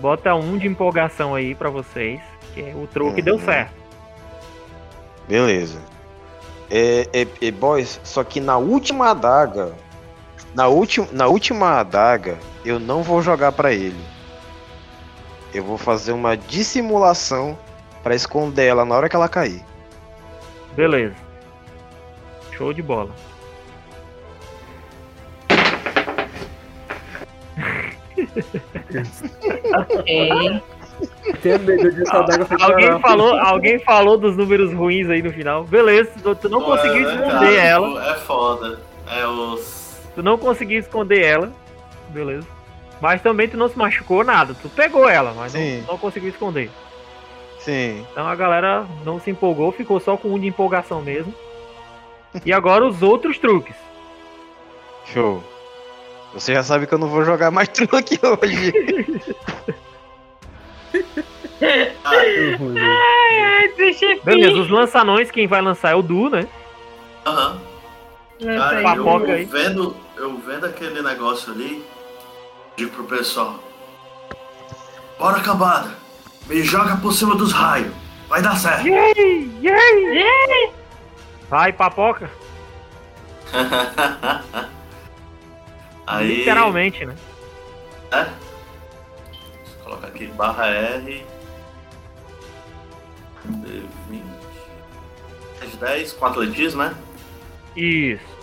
A: Bota um de empolgação aí pra vocês. Que o truque
F: Uhum.
A: deu certo.
F: Beleza. É, é, é, boys, só que na última adaga. Na, ulti, na última adaga, eu não vou jogar pra ele. Eu vou fazer uma dissimulação pra esconder ela na hora que ela cair.
A: Beleza. Show de bola.
E: Ok.
D: Tenho medo disso, a adaga foi
A: Alguém
D: parar.
A: falou, alguém falou dos números ruins aí no final. Beleza, tu- não conseguiu
B: é,
A: esconder
B: cara,
A: ela.
B: É foda. É os.
A: Tu não conseguiu esconder ela. Beleza. Mas também tu não se machucou nada. Tu pegou ela, mas
F: Sim.
A: não, não conseguiu esconder.
F: Sim.
A: Então a galera não se empolgou, ficou só com um de empolgação mesmo. E agora os outros truques.
F: Show. Você já sabe que eu não vou jogar mais *laughs* truque hoje.
E: Ai, deixa eu
A: Beleza, os lançanões, quem vai lançar é o Du, né?
B: Aham.
E: Lança
B: Cara.
A: Papoca
B: eu
A: aí.
B: vendo, eu vendo aquele negócio ali, digo pro pessoal. Bora, cambada. Me joga por cima dos raios. Vai dar certo.
A: Yay! Yay! Vai, papoca. *laughs*
B: Aí.
A: Literalmente, né?
B: É? Deixa eu colocar aqui barra R. D20. Mais 10 com atletismo, né?
A: Isso.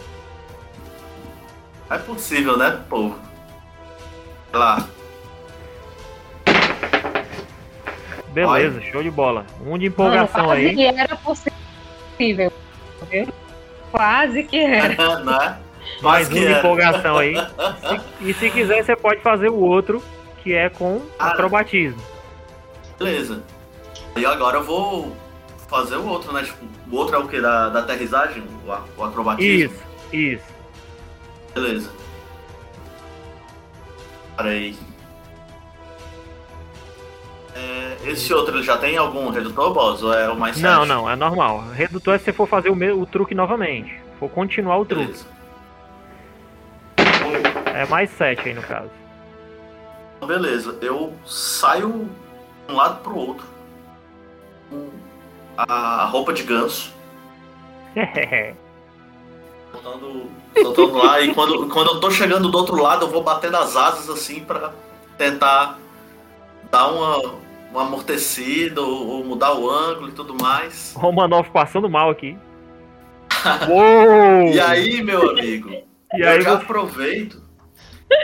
B: É possível, né, povo? Lá.
A: Beleza, show de bola. Um de empolgação
E: Mano, quase
A: aí.
E: que era possível. viu? Quase que era. *laughs*
B: não é?
A: Mais um de empolgação aí. Se- *laughs* e se quiser, você pode fazer o outro, que é com
B: Cara.
A: acrobatismo.
B: Beleza. E agora eu vou fazer o outro, né? Tipo, o outro é o que? Da, da aterrissagem? O, o acrobatismo?
A: Isso, isso.
B: Beleza. Peraí. É, esse outro ele já tem algum redutor, boss? Ou é o mais
A: Não,
B: sete?
A: não, é normal. Redutor é se você for fazer o, me- o truque novamente. For continuar o truque.
B: Beleza.
A: É mais 7 aí no caso.
B: Então, beleza. Eu saio de um lado pro outro. Com a roupa de ganso. *laughs* Soltando, soltando lá. E quando, quando eu tô chegando do outro lado, eu vou batendo as asas assim pra tentar dar uma, uma amortecida ou, ou mudar o ângulo e tudo mais. *laughs*
A: Romanov passando mal aqui. *laughs* Uou!
B: E aí, meu amigo,
A: E
B: eu
A: aí
B: já
A: você-
B: aproveito,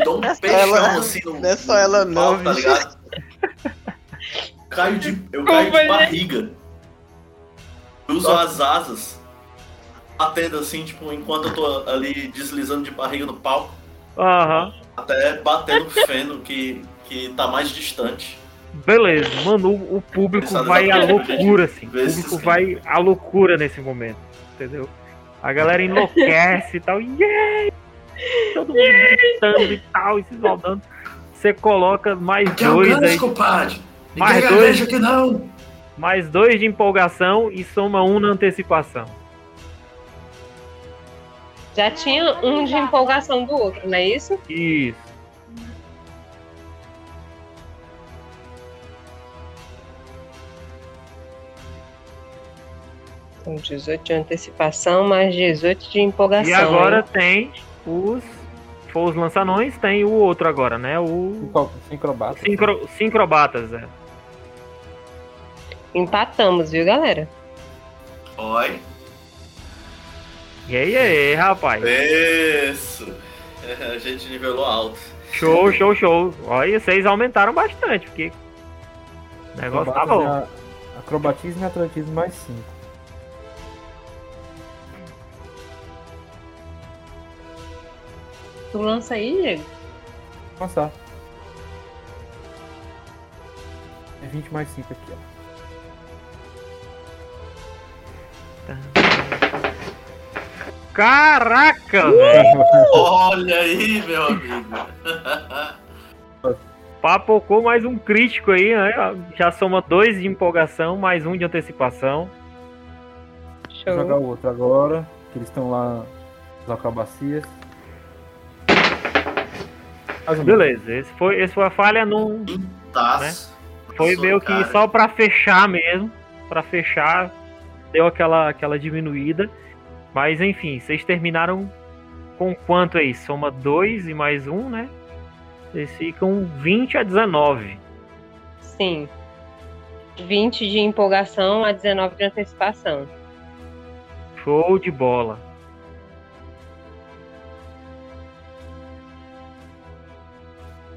B: dou um
F: Não é só
B: peixão
F: ela-
B: assim no,
F: não é só ela
B: no
F: não,
B: pau, tá ligado? Caio de, eu caio de
E: é?
B: barriga. Uso as asas, batendo assim, tipo, enquanto eu tô ali deslizando de barriga no palco,
A: Aham.
B: até bater no feno que, que tá mais distante.
A: Beleza, mano, o, o público vai à loucura, assim. O público vai à loucura nesse momento, entendeu? A galera enlouquece e tal, yay! Todo mundo gritando e tal, e se esbaldando. Você coloca mais
B: Que é o
A: dois
B: Gans,
A: aí,
B: compadre!
A: Mais dois.
B: aqui não!
A: mais dois de empolgação e soma um na antecipação.
E: Já tinha um de empolgação do outro, não é isso?
A: Isso.
E: Então, 18 de antecipação, mais 18 de empolgação.
A: E agora
E: hein?
A: tem os. For os lançanões, tem o outro agora, né? O.
D: Cinco- Sincrobata.
A: Sincro, sincrobatas, é.
E: Empatamos, viu, galera?
B: Oi.
A: E aí, aí, rapaz.
B: Isso! A gente nivelou alto.
A: Show, show, show. Olha, vocês aumentaram bastante, porque. O negócio tá bom.
D: Acrobatismo e- Acrobatismo e atletismo mais 5.
E: Tu lança aí, Diego?
D: Passar. É 20 mais 5 aqui, ó.
A: Caraca, velho.
B: Olha aí, meu amigo.
A: Papocou mais um crítico aí, né? Já soma dois de empolgação, mais um de antecipação.
D: Vou jogar
E: Show.
D: o outro agora, que eles estão lá nas um.
A: Beleza, esse foi, esse foi a falha num.
B: Tá.
A: Foi meio que
B: cara.
A: só pra fechar mesmo. Pra fechar, deu aquela, aquela diminuída. Mas enfim, vocês terminaram com quanto aí? Soma 2 e mais um, né? Vocês ficam 20 a 19.
E: Sim. 20 de empolgação a 19 de antecipação.
A: Show de bola.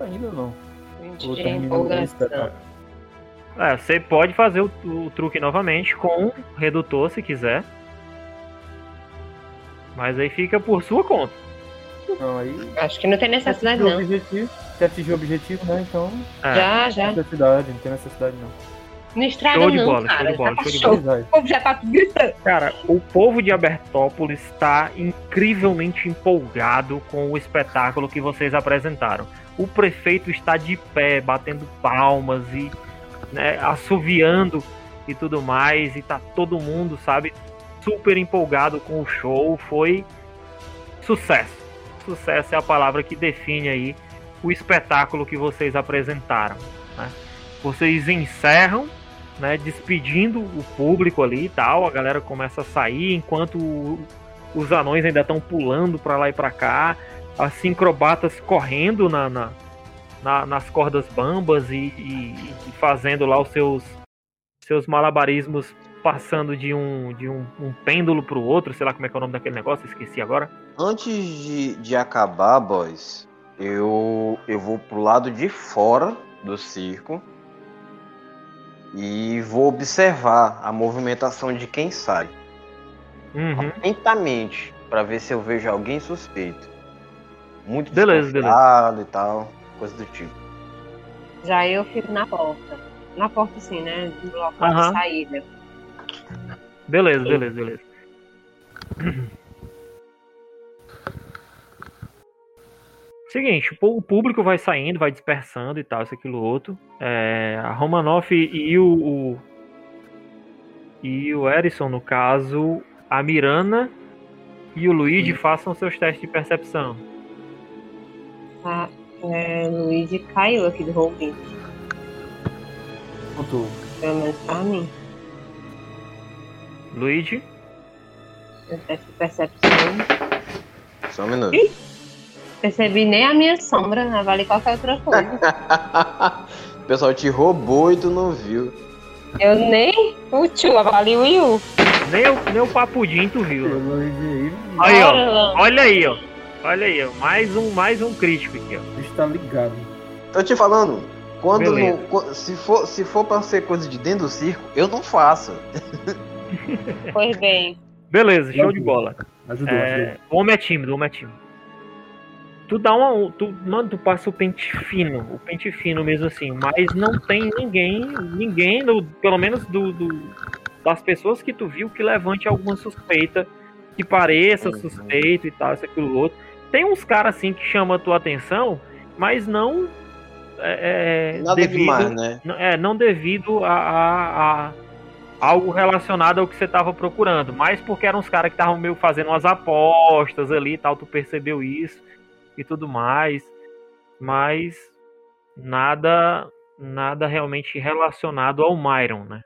D: Ainda não.
E: 20
D: Vou
E: de empolgação.
D: tá?
A: É, você pode fazer o, o truque novamente com redutor se quiser. Mas aí fica por sua conta.
D: Não, aí.
E: Acho que não tem necessidade,
D: atingiu
E: não.
D: objetivo. Se atingir o objetivo, né? Então,
A: É.
E: Já, já.
D: necessidade, não tem necessidade não.
E: Não estraga
A: Show de
E: não,
A: bola, show
E: cara.
A: de bola,
E: tá
A: show de
E: show.
D: Verdade.
E: O povo já tá gritando.
A: Cara, o povo de Abertópolis está incrivelmente empolgado com o espetáculo que vocês apresentaram. O prefeito está de pé, batendo palmas e né, assoviando e tudo mais, e tá todo mundo, sabe, super empolgado com o show. Foi sucesso. Sucesso é a palavra que define aí o espetáculo que vocês apresentaram. né? Vocês encerram né, despedindo o público ali e tal. A galera começa a sair enquanto os anões ainda estão pulando pra lá e pra cá. As sincrobatas correndo na, na- na- nas cordas bambas e, e- e fazendo lá os seus, seus malabarismos, passando de um, de um, um pêndulo pro outro. Sei lá como é que é o nome daquele negócio, esqueci agora.
F: Antes de, de acabar, boys, eu, eu vou pro lado de fora do circo e vou observar a movimentação de quem sai.
A: Uhum.
F: Atentamente, pra ver se eu vejo alguém suspeito. Muito
A: Beleza,
F: desconfiado e tal, coisa do tipo.
E: Já eu fico na porta. Na porta, assim, né? No local
A: Aham.
E: de saída.
A: Beleza, beleza, beleza. Seguinte, o público vai saindo, vai dispersando e tal, isso, aquilo, outro. É, a Romanoff e o, o- e o Erison, no caso, a Mirana e o Luigi façam seus testes de percepção.
E: A, é, Luigi caiu aqui do roubinho.
D: Pronto.
E: Pelo menos pra mim.
A: Luigi,
E: Eu percepção.
F: Só um minuto.
E: Percebi nem a minha sombra, né? vale qualquer outra coisa. *laughs*
F: o pessoal te roubou e tu não viu.
E: Eu nem o tio avali o Yu.
A: nem o, nem o Papudim tu viu. né?
D: Eu enviei.
A: Aí, ó. Olha aí, ó. Olha aí, ó. Mais um, mais um crítico aqui, ó.
D: O bicho tá ligado.
F: Tô te falando, quando não- se, for, se for pra ser coisa de dentro do circo, eu não faço. *laughs* *laughs*
E: Pois bem.
A: Beleza, show de bola.
D: Ajudou,
A: É,
D: ajudou.
A: o homem é tímido, o homem é tímido. Tu dá uma. Tu, mano, tu passa o pente fino, o pente fino mesmo assim, mas não tem ninguém, ninguém, no- pelo menos do, do- das pessoas que tu viu que levante alguma suspeita, que pareça
F: Uhum.
A: suspeito e tal, isso, aquilo, outro. Tem uns caras assim que chamam a tua atenção, mas não. É, é,
F: Nada
A: devido,
F: demais, né?
A: não- É, não devido a, a- a algo relacionado ao que você tava procurando, mas porque eram uns caras que estavam meio fazendo umas apostas ali e tal, tu percebeu isso e tudo mais, mas nada nada realmente relacionado ao Myron, né?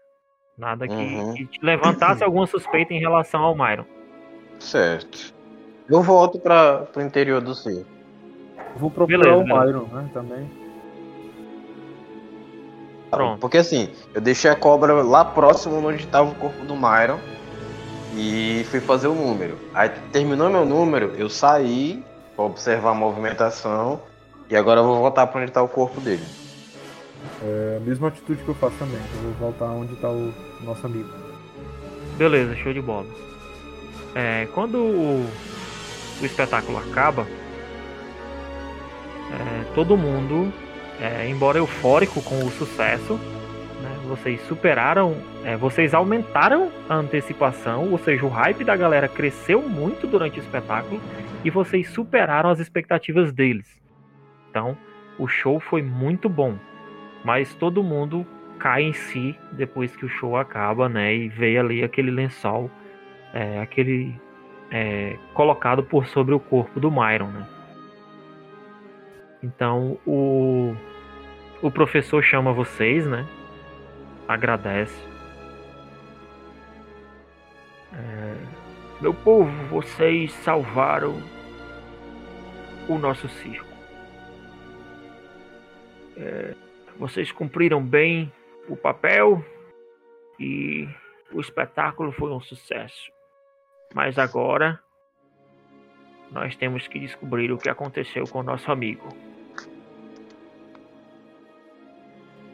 A: Nada que,
F: Uhum.
A: que te levantasse alguma suspeita em relação ao Myron.
F: Certo. Eu volto para pro interior do circo.
D: Vou procurar
A: Beleza,
D: o
A: beleza.
D: Myron, né? Também.
A: Pronto.
F: Porque assim, eu deixei a cobra lá próximo onde estava o corpo do Myron e fui fazer o número. Aí terminou meu número, eu saí para observar a movimentação e agora eu vou voltar para onde está o corpo dele.
D: É a mesma atitude que eu faço também. Eu vou voltar onde tá o nosso amigo.
A: Beleza, show de bola. É, quando o, o espetáculo acaba, é, todo mundo, é, embora eufórico com o sucesso, né, vocês superaram, é, vocês aumentaram a antecipação, ou seja, o hype da galera cresceu muito durante o espetáculo e vocês superaram as expectativas deles. Então, o show foi muito bom, mas todo mundo cai em si depois que o show acaba, né? E vê ali aquele lençol, é, aquele é, colocado por sobre o corpo do Myron, né? Então o o professor chama vocês, né? Agradece. É, Meu povo, vocês salvaram o nosso circo. É, vocês cumpriram bem o papel e o espetáculo foi um sucesso. Mas agora nós temos que descobrir o que aconteceu com o nosso amigo.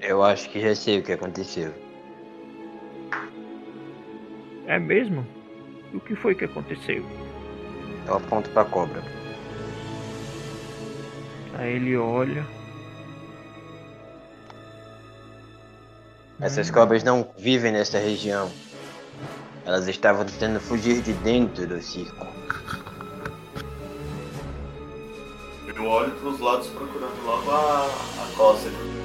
G: Eu acho que já sei o que aconteceu.
A: É mesmo? O que foi que aconteceu?
G: Eu aponto pra cobra.
A: Aí ele olha.
F: Essas cobras não vivem nesta região. Elas estavam tentando fugir de dentro do circo.
B: Eu olho pros lados procurando logo a, a cócega.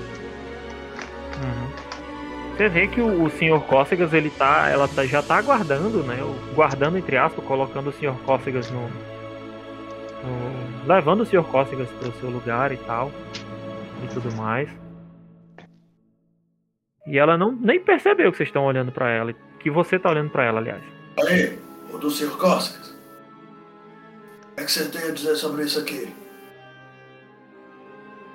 A: Você vê que o, o Sr. Cócegas, ele tá, ela tá- já tá aguardando, né? Guardando, entre aspas, colocando o Sr. Cócegas no, no- Levando o Sr. Cócegas pro seu lugar e tal. E tudo mais. E ela não nem percebeu que vocês estão olhando pra ela. Que você tá olhando pra ela, aliás.
B: Aí, o do Sr. Cócegas. O que, é que você tem a dizer sobre isso aqui?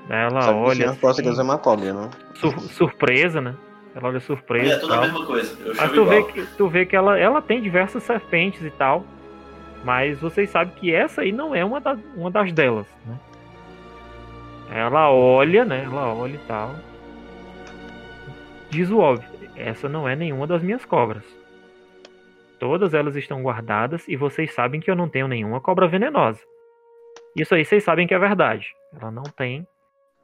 A: Ela
F: Sabe que o
A: olha.
F: senhor Cócegas
A: assim,
F: é uma cobra, não?
A: sur- surpresa, né? Ela olha surpresa.
B: É tudo a mesma coisa. Eu
A: Mas tu vê,
B: igual.
A: que, tu vê que ela, ela tem diversas serpentes e tal. Mas vocês sabem que essa aí não é uma, da- uma das delas, né? Ela olha, né? Ela olha e tal. Diz o óbvio. Essa não é nenhuma das minhas cobras. Todas elas estão guardadas e vocês sabem que eu não tenho nenhuma cobra venenosa. Isso aí vocês sabem que é verdade. Ela não tem.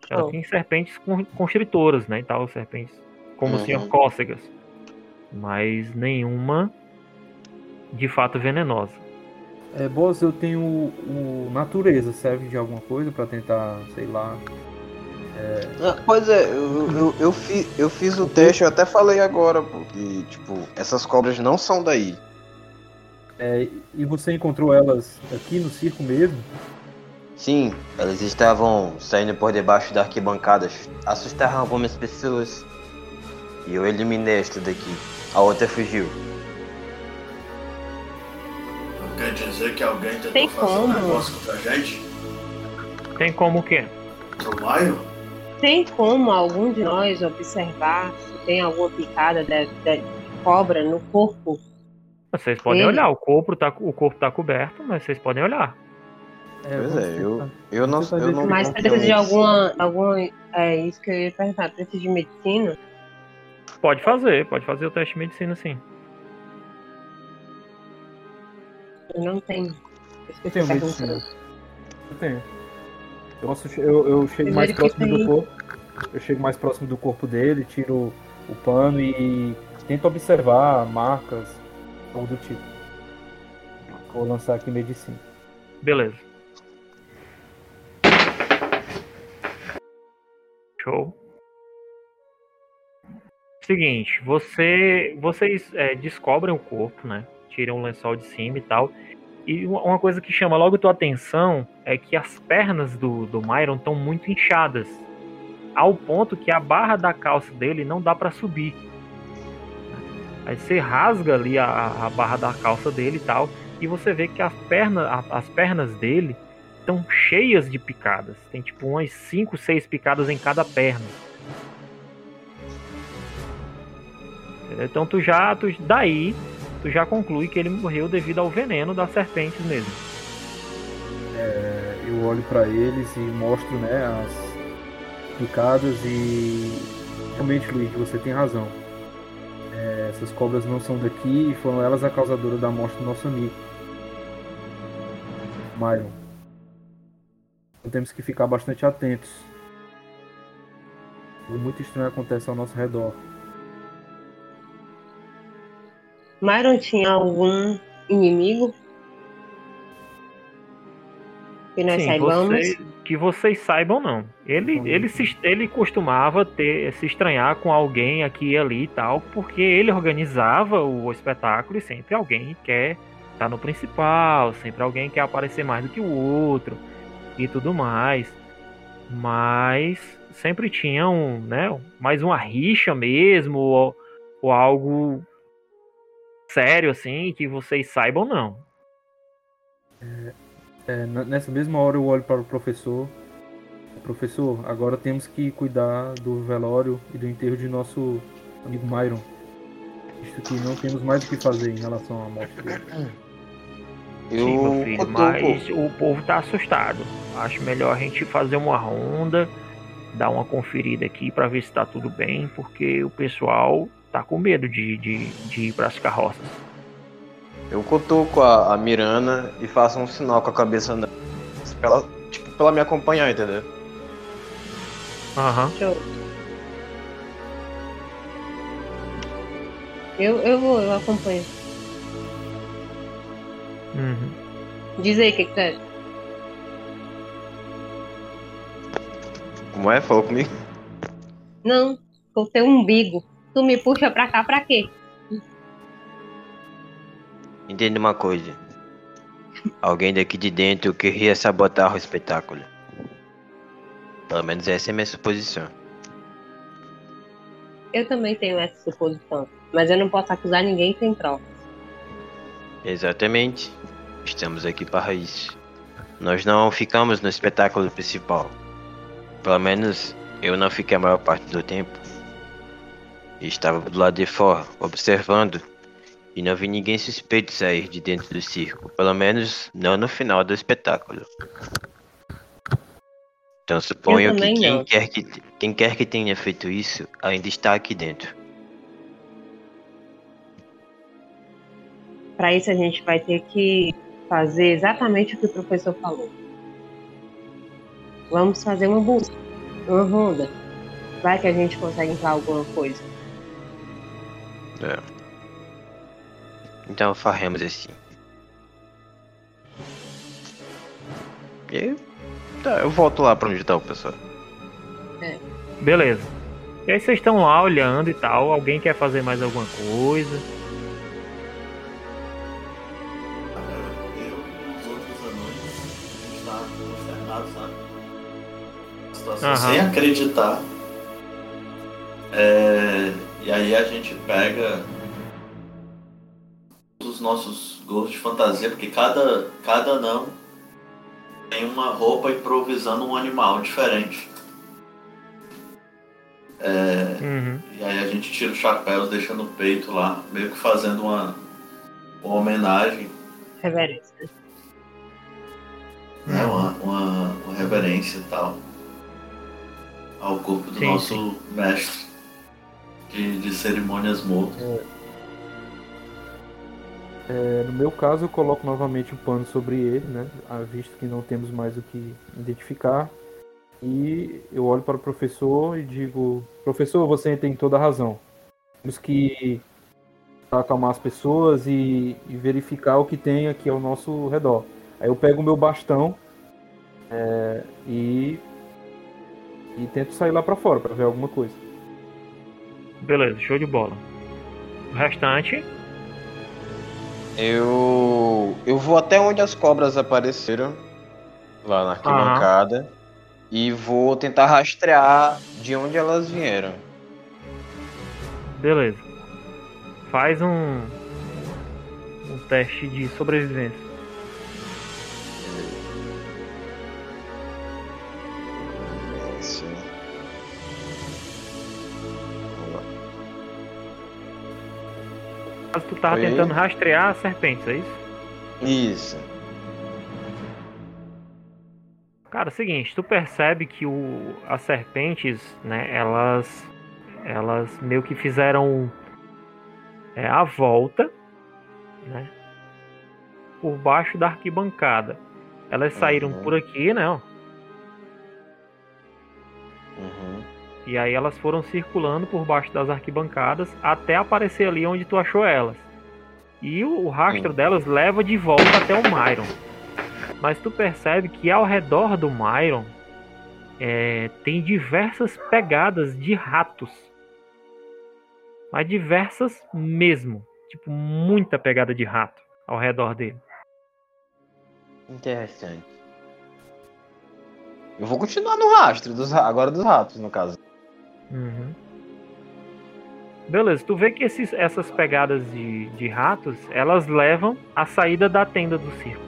A: Ela
E: Oh.
A: tem serpentes con- constritoras, né? E tal, serpentes como o
F: Uhum.
A: Sr. Cócegas. Mas nenhuma de fato venenosa.
D: É, boss, eu tenho o, o natureza, serve de alguma coisa pra tentar, sei lá.
F: Ah, Pois é, eu, eu, eu, fi- eu fiz o teste, eu até falei agora, porque, tipo, essas cobras não são daí.
D: É, e você encontrou elas aqui no circo mesmo?
F: Sim, elas estavam saindo por debaixo da arquibancadas, assustaram algumas pessoas. E eu eliminei esta daqui. A outra fugiu.
B: Não quer dizer que alguém tentou
E: Tem
B: fazer um
E: como.
B: negócio contra a gente?
A: Tem como o quê?
B: Pro Maio?
E: Tem como algum de nós observar se tem alguma picada de, de cobra no corpo?
A: Vocês podem
E: Ele-
A: olhar, o corpo tá, o corpo tá coberto, mas vocês podem olhar.
F: Pois
D: vamos
F: é, eu, eu não, não
D: que-
E: Mas precisa de
F: tenho-
E: alguma, alguma. É isso que eu ia perguntar. Precisa de medicina?
A: Pode fazer, pode fazer o teste de medicina sim.
E: Eu não tenho.
D: Eu tenho medicina. Eu tenho. Eu, eu, eu chego mais
E: Primeiro
D: próximo do corpo. Eu chego mais próximo do corpo dele, tiro o pano e tento observar marcas ou do tipo. Vou lançar aqui medicina.
A: Beleza. Show. Seguinte, você, vocês é, descobrem o corpo, né? Tiram o lençol de cima e tal. E uma coisa que chama logo tua atenção é que as pernas do, do Myron estão muito inchadas. Ao ponto que a barra da calça dele não dá pra subir. Aí você rasga ali a, a barra da calça dele e tal e você vê que as pernas, a- as pernas dele estão cheias de picadas. Tem tipo umas 5, 6 picadas em cada perna. Então tu já, tu, daí, tu já conclui que ele morreu devido ao veneno das serpentes mesmo.
D: É, eu olho pra eles e mostro né, as picadas e realmente, Luigi, você tem razão. É, essas cobras não são daqui e foram elas a causadora da morte do nosso amigo. Myron. Então temos que ficar bastante atentos. Algo muito estranho acontece ao nosso redor.
E: Myron tinha algum inimigo? Que nós
A: Sim,
E: saibamos.
A: você- que vocês saibam não. Ele, ele, se, ele costumava ter se estranhar com alguém aqui e ali e tal, porque ele organizava o espetáculo e sempre alguém quer estar no principal, sempre alguém quer aparecer mais do que o outro e tudo mais. Mas sempre tinha um, né, mais uma rixa mesmo ou, ou algo sério assim que vocês saibam não.
D: É, n- nessa mesma hora eu olho para o professor. Professor, agora temos que cuidar do velório e do enterro de nosso amigo Myron. Visto que não temos mais o que fazer em relação à morte dele.
F: Eu *clears throat*
A: Sim, meu filho, mas o povo tá assustado. Acho melhor a gente fazer uma ronda, dar uma conferida aqui pra ver se tá tudo bem, porque o pessoal tá com medo de, de, de ir pras carroças.
F: Eu cutuco a, a Mirana e faço um sinal com a cabeça dela. Pra ela, tipo, pra ela me acompanhar, entendeu?
A: Aham.
E: Show. Eu, eu vou, eu acompanho.
A: Uhum.
E: Diz aí o que, que tu é.
F: Como é? Falou comigo?
E: Não, com teu umbigo. Tu me puxa pra cá pra quê?
F: Entenda uma coisa. Alguém daqui de dentro queria sabotar o espetáculo. Pelo menos essa é a minha suposição.
E: Eu também tenho essa suposição. Mas eu não posso acusar ninguém sem prova.
F: Exatamente. Estamos aqui para isso. Nós não ficamos no espetáculo principal. Pelo menos eu não fiquei a maior parte do tempo. Estava do lado de fora, observando, e não vi ninguém suspeito sair de dentro do circo. Pelo menos não no final do espetáculo. Então suponho que quem, quer que quem quer que tenha feito isso ainda está aqui dentro.
E: Pra isso a gente vai ter que fazer exatamente o que o professor falou. Vamos fazer uma busca, uma ronda. Vai que a gente consegue entrar alguma coisa.
F: É. Então faremos assim. E tá, eu volto lá pra onde tá o pessoal.
A: Beleza. E aí vocês estão lá olhando e tal. Alguém quer fazer mais alguma coisa?
B: Eu e os outros anões, a gente tá consternado, sabe? A situação
A: Aham.
B: sem acreditar. É, E aí a gente pega os nossos gorros de fantasia, porque cada, cada anão tem uma roupa improvisando um animal diferente. É,
A: Uhum.
B: e aí a gente tira os chapéus, deixa no peito lá, meio que fazendo uma, uma homenagem
E: Reverência.
B: né, uma, uma, uma reverência e tal ao corpo do
A: Sim,
B: nosso
A: sim.
B: mestre de, de cerimônias mortas.
D: É, no meu caso, eu coloco novamente o pano sobre ele, né? Visto que não temos mais o que identificar. E eu olho para o professor e digo: Professor, você tem toda a razão. Temos que acalmar as pessoas e, e verificar o que tem aqui ao nosso redor. Aí eu pego o meu bastão é, e, e tento sair lá para fora para ver alguma coisa.
A: Beleza, show de bola. O restante.
C: Eu. Eu vou até onde as cobras apareceram. Lá na arquibancada. E vou tentar rastrear de onde elas vieram.
A: Beleza. Faz um. Um teste de sobrevivência. Caso tu tava
C: Oi?
A: tentando rastrear as serpentes, é isso?
C: Isso.
A: Cara, é o seguinte, tu percebe que o, as serpentes, né, elas, elas meio que fizeram é, a volta, né, por baixo da arquibancada. Elas saíram
C: Uhum.
A: por aqui, né, ó,
C: Uhum.
A: E aí elas foram circulando por baixo das arquibancadas até aparecer ali onde tu achou elas. E o, o rastro
C: Sim.
A: delas leva de volta até o Myron. Mas tu percebe que ao redor do Myron é, tem diversas pegadas de ratos. Mas diversas mesmo. Tipo, muita pegada de rato ao redor dele.
F: Interessante. Eu vou continuar no rastro, dos, ra- agora dos ratos, no caso.
A: Uhum. Beleza, tu vê que esses- essas pegadas de, de ratos, elas levam à saída da tenda do circo.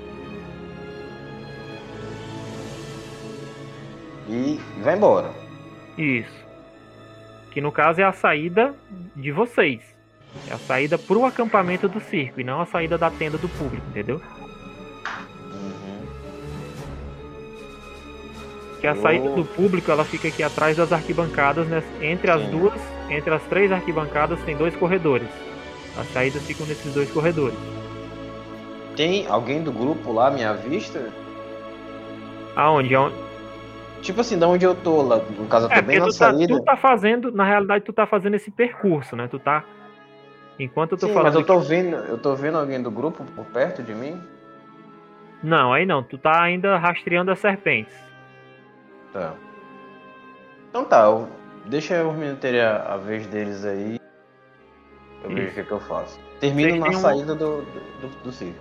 C: E vai embora.
A: Isso. Que no caso é a saída de vocês. É a saída pro acampamento do circo e não a saída da tenda do público, entendeu? Que a saída do público ela fica aqui atrás das arquibancadas, né? Entre as
C: Sim.
A: duas, entre as três arquibancadas tem dois corredores. As saídas ficam nesses dois corredores.
C: Tem alguém do grupo lá à minha vista?
A: Aonde? Aonde?
C: Tipo assim, da onde eu tô lá. No caso, eu tô
A: É,
C: bem na
A: tu tá,
C: saída.
A: tu tá fazendo, na realidade, tu tá fazendo esse percurso, né? Tu tá Enquanto eu tô
C: Sim,
A: falando.
C: mas eu tô
A: aqui-
C: vendo, eu tô vendo alguém do grupo por perto de mim.
A: Não, aí não. Tu tá ainda rastreando as serpentes.
C: Tá. Então tá, eu... deixa os meninos terem a, a vez deles aí. Eu vejo o que, que eu faço. Termino
A: Vocês
C: na
A: um-
C: saída do, do, do, do circo.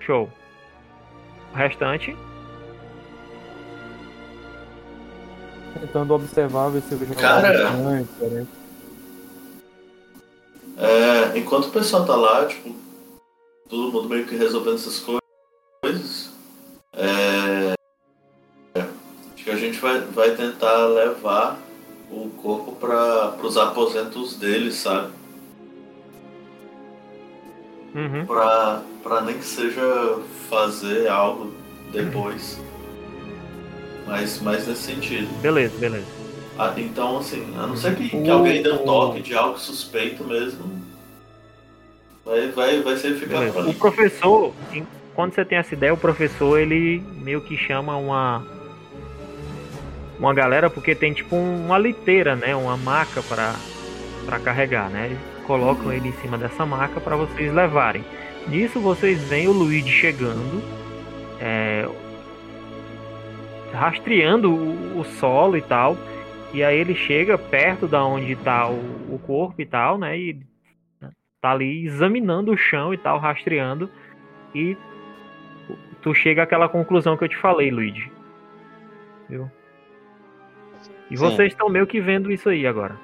A: Show. O restante.
D: Tentando observar, ver se eu vejo
B: Cara.
D: alguma coisa diferente.
B: É, enquanto o pessoal tá lá, tipo, todo mundo meio que resolvendo essas co- coisas, a gente vai, vai tentar levar o corpo para os aposentos deles, sabe?
A: Uhum.
B: Pra, pra nem que seja fazer algo depois. Mas, mas nesse sentido.
A: Beleza, beleza.
B: Ah, então, assim, a não ser que, que
D: O-
B: alguém dê um toque de algo suspeito mesmo, vai, vai, vai ser ficar
A: O professor, quando você tem essa ideia, o professor ele meio que chama uma uma galera porque tem tipo um- uma liteira, né, uma maca para para carregar, né? Eles colocam ele em cima dessa maca para vocês levarem. Nisso vocês veem o Luigi chegando, é, rastreando o, o solo e tal. E aí ele chega perto da onde tá o, o corpo e tal, né? E tá ali examinando o chão e tal, rastreando. E tu chega àquela conclusão que eu te falei, Luigi. Viu? E
C: Sim.
A: vocês estão meio que vendo isso aí agora.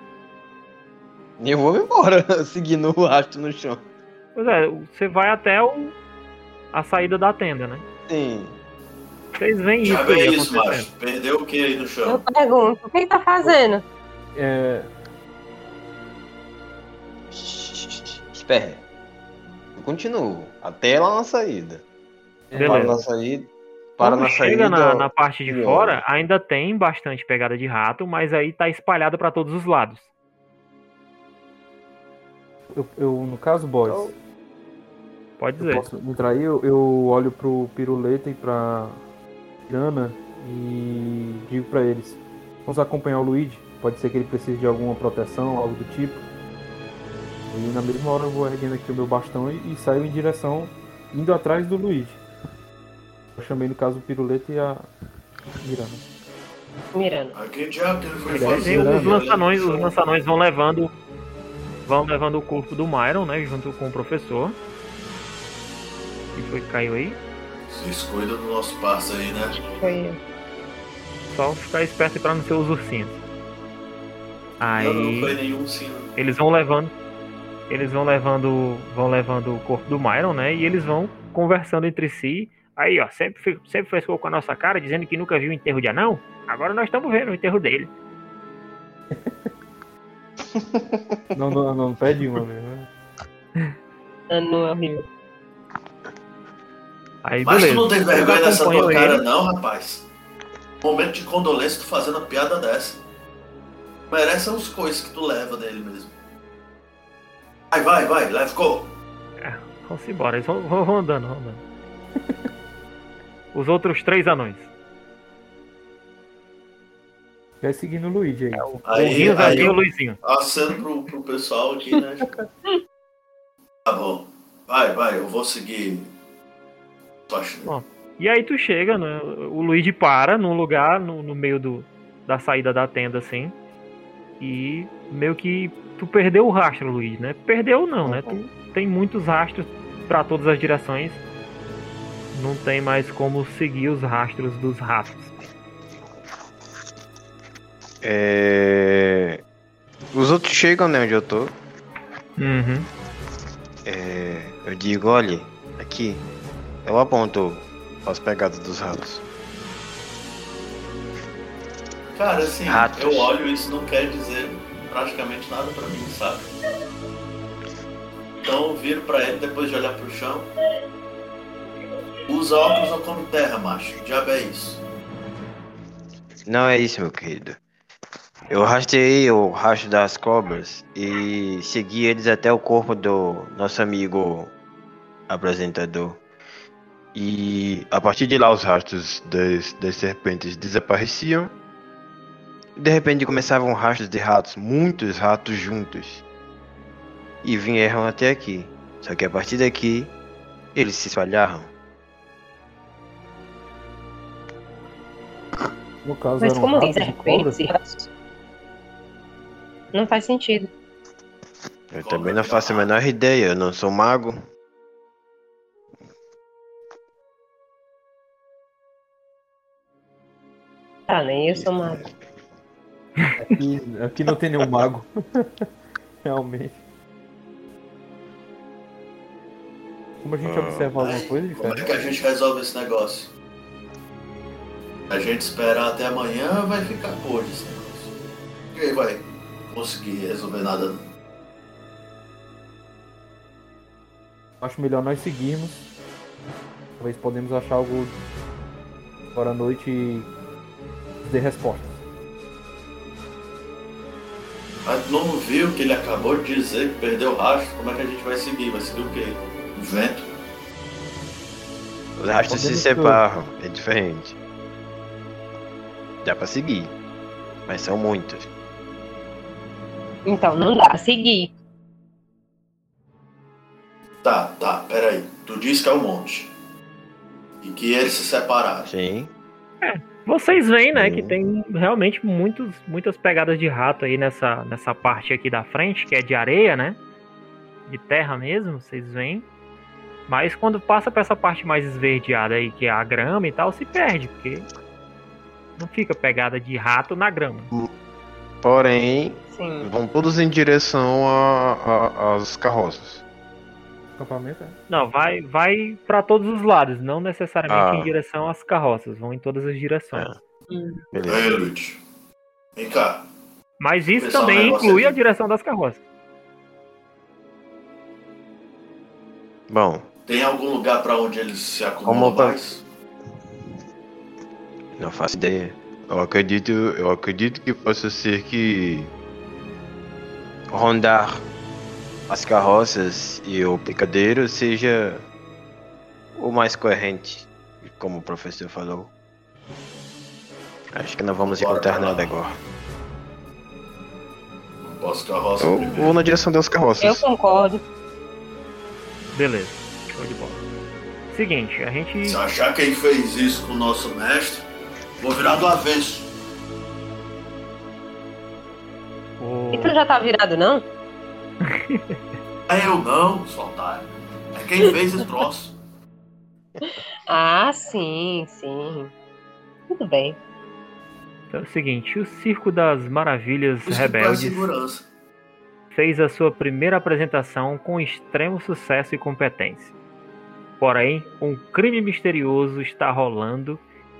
C: E eu vou embora, *laughs* seguindo o rastro no chão.
A: Pois é, você vai até o, a saída da tenda, né?
C: Sim.
A: Vocês veem isso
B: Já
A: aí
B: vê isso, macho. Perdeu o que aí no
E: Eu
B: chão?
E: pergunto, o que tá fazendo?
D: É,
C: Espera. Eu continuo. Até lá na saída.
A: Beleza.
C: Para na saída. Para
A: Quando
C: na
A: chega
C: saída.
A: na, na parte de fora, ainda tem bastante pegada de rato, mas aí tá espalhada pra todos os lados.
D: eu, eu, no caso, boss,
C: Então,
A: Pode
D: eu
A: dizer.
D: posso entrar aí, eu, eu olho pro Piruleta e pra Grana e digo pra eles: vamos acompanhar o Luigi. Pode ser que ele precise de alguma proteção, algo do tipo. E na mesma hora eu vou erguendo aqui o meu bastão e, e saio em direção, indo atrás do Luigi. Eu chamei no caso o Piruleta e a Mirana.
B: Foi fazer?
D: Miranda.
A: os lançanões, os lançanões vão levando vão levando o corpo do Myron, né, junto com o professor. Que foi que caiu aí?
B: Vocês cuidam do nosso passo aí, né?
E: Foi.
A: Só ficar esperto pra não ser os ursinhos.
B: Não, não foi
A: Aí
B: nenhum sim.
A: eles vão levando eles vão levando vão levando o corpo do Myron, né, e eles vão conversando entre si. Aí, ó, sempre sempre frescou com a nossa cara dizendo que nunca viu o enterro de anão. Agora nós estamos vendo o enterro dele. *laughs*
D: Não, não, não, pede uma mesmo. né?
E: Ano horrível.
A: Aí
B: Mas
A: beleza.
B: tu não tem vergonha nessa tua cara,
A: ele.
B: não, rapaz. Momento de condolência, tu fazendo uma piada dessa. Merece uns coisas que tu leva dele mesmo. Vai, vai, vai, let's go.
A: Vamos embora, eles vão, vão andando, vão andando. *laughs* Os outros três anões.
D: Vai seguindo o Luigi aí.
A: o
B: Aí,
A: Rinho,
B: aí
A: e o Luizinho.
B: aceno pro, pro pessoal aqui, né? *laughs* tá bom. Vai, vai, eu vou seguir.
A: Bom. E aí tu chega, né? O Luigi para num lugar no, no meio do, da saída da tenda, assim. E meio que tu perdeu o rastro, Luigi, né? Perdeu não, né? Tu tem muitos rastros pra todas as direções. Não tem mais como seguir os rastros dos ratos.
F: É... Os outros chegam, né, onde eu tô.
A: Uhum.
F: É... Eu digo, olha, aqui. Eu aponto as pegadas dos ratos.
B: Cara, assim,
F: Ratos.
B: eu olho e isso não quer dizer praticamente nada pra mim, sabe? Então eu viro pra ele depois de olhar pro chão. Usa óculos ou come terra, macho. Que diabo é isso?
F: Não é isso, meu querido. Eu rastreei o rastro das cobras e segui eles até o corpo do nosso amigo apresentador. E a partir de lá os rastros das, das serpentes desapareciam. De repente começavam rastros de ratos, muitos ratos juntos. E vieram até aqui. Só que a partir daqui, eles se espalharam.
D: No caso,
E: Mas como diz, ratos. Não faz sentido.
F: Eu também não faço a menor ideia, eu não sou mago.
E: Ah, nem eu sou mago.
D: Aqui, aqui não tem nenhum mago. *laughs* Realmente. Como a gente
F: Ah,
D: observa alguma coisa
B: Como é que a gente resolve esse negócio? A gente esperar até amanhã vai ficar podre esse negócio. Ninguém vai conseguir resolver nada.
D: Acho melhor nós seguirmos. Talvez podemos achar algo agora à noite e dê respostas.
B: Mas não viu que ele acabou de dizer que perdeu o rastro? Como é que a gente vai seguir? Vai seguir o quê? O vento?
F: Os rastros se separam, é diferente. Dá pra seguir. Mas são muitos.
E: Então, não dá pra seguir.
B: Tá, tá, peraí. Tu disse que é um monte. E que eles se separaram.
F: Sim.
A: Vocês veem, né,
F: Sim.
A: que tem realmente muitos, muitas pegadas de rato aí nessa, nessa parte aqui da frente, que é de areia, né? De terra mesmo, vocês veem. Mas quando passa pra essa parte mais esverdeada aí, que é a grama e tal, se perde, porque não fica pegada de rato na grama.
F: Porém,
E: Sim.
F: vão todos em direção às carroças.
D: Acampamento é.
A: Não, vai, vai para todos os lados, não necessariamente
F: Ah.
A: em direção às carroças, vão em todas as direções.
F: Beleza.
B: Ei, Lute. Vem cá.
A: Mas isso também
B: um negócio
A: inclui
B: aqui.
A: a direção das carroças.
F: Bom,
B: Tem algum lugar pra onde eles se acumulam mais?
F: Não faço ideia. Eu acredito, eu acredito que possa ser que rondar as carroças e o picadeiro seja o mais coerente, como o professor falou. Acho que não vamos
B: Bora
F: encontrar nada agora. Eu
B: primeiro.
F: vou na direção das
E: Eu
F: carroças.
E: concordo.
A: Beleza, show de bola. Seguinte, a gente.
B: Se achar quem fez isso com o nosso mestre, vou virar do avesso.
A: o-
E: E tu já tá virado, não? *laughs*
B: É eu não, seu otário. É quem fez esse troço. *laughs*
E: Ah, sim, sim. Tudo bem.
A: Então é o seguinte, o Circo das Maravilhas
B: isso
A: Rebeldes fez a sua primeira apresentação com extremo sucesso e competência. Porém, um crime misterioso está rolando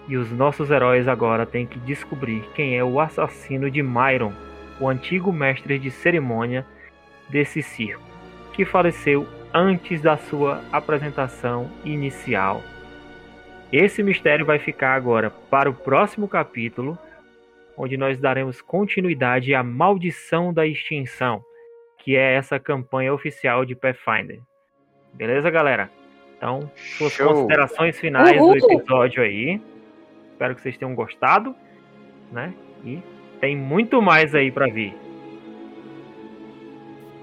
A: e os nossos heróis agora têm que descobrir quem é o assassino de Myron, o antigo mestre de cerimônia desse circo, que faleceu antes da sua apresentação inicial. Esse mistério vai ficar agora para o próximo capítulo, onde nós daremos continuidade à Maldição da Extinção, que é essa campanha oficial de Pathfinder. Beleza, galera? Então, suas
F: Show.
A: considerações finais
E: Uhul.
A: do episódio aí. Espero que vocês tenham gostado, né? E tem muito mais aí pra vir.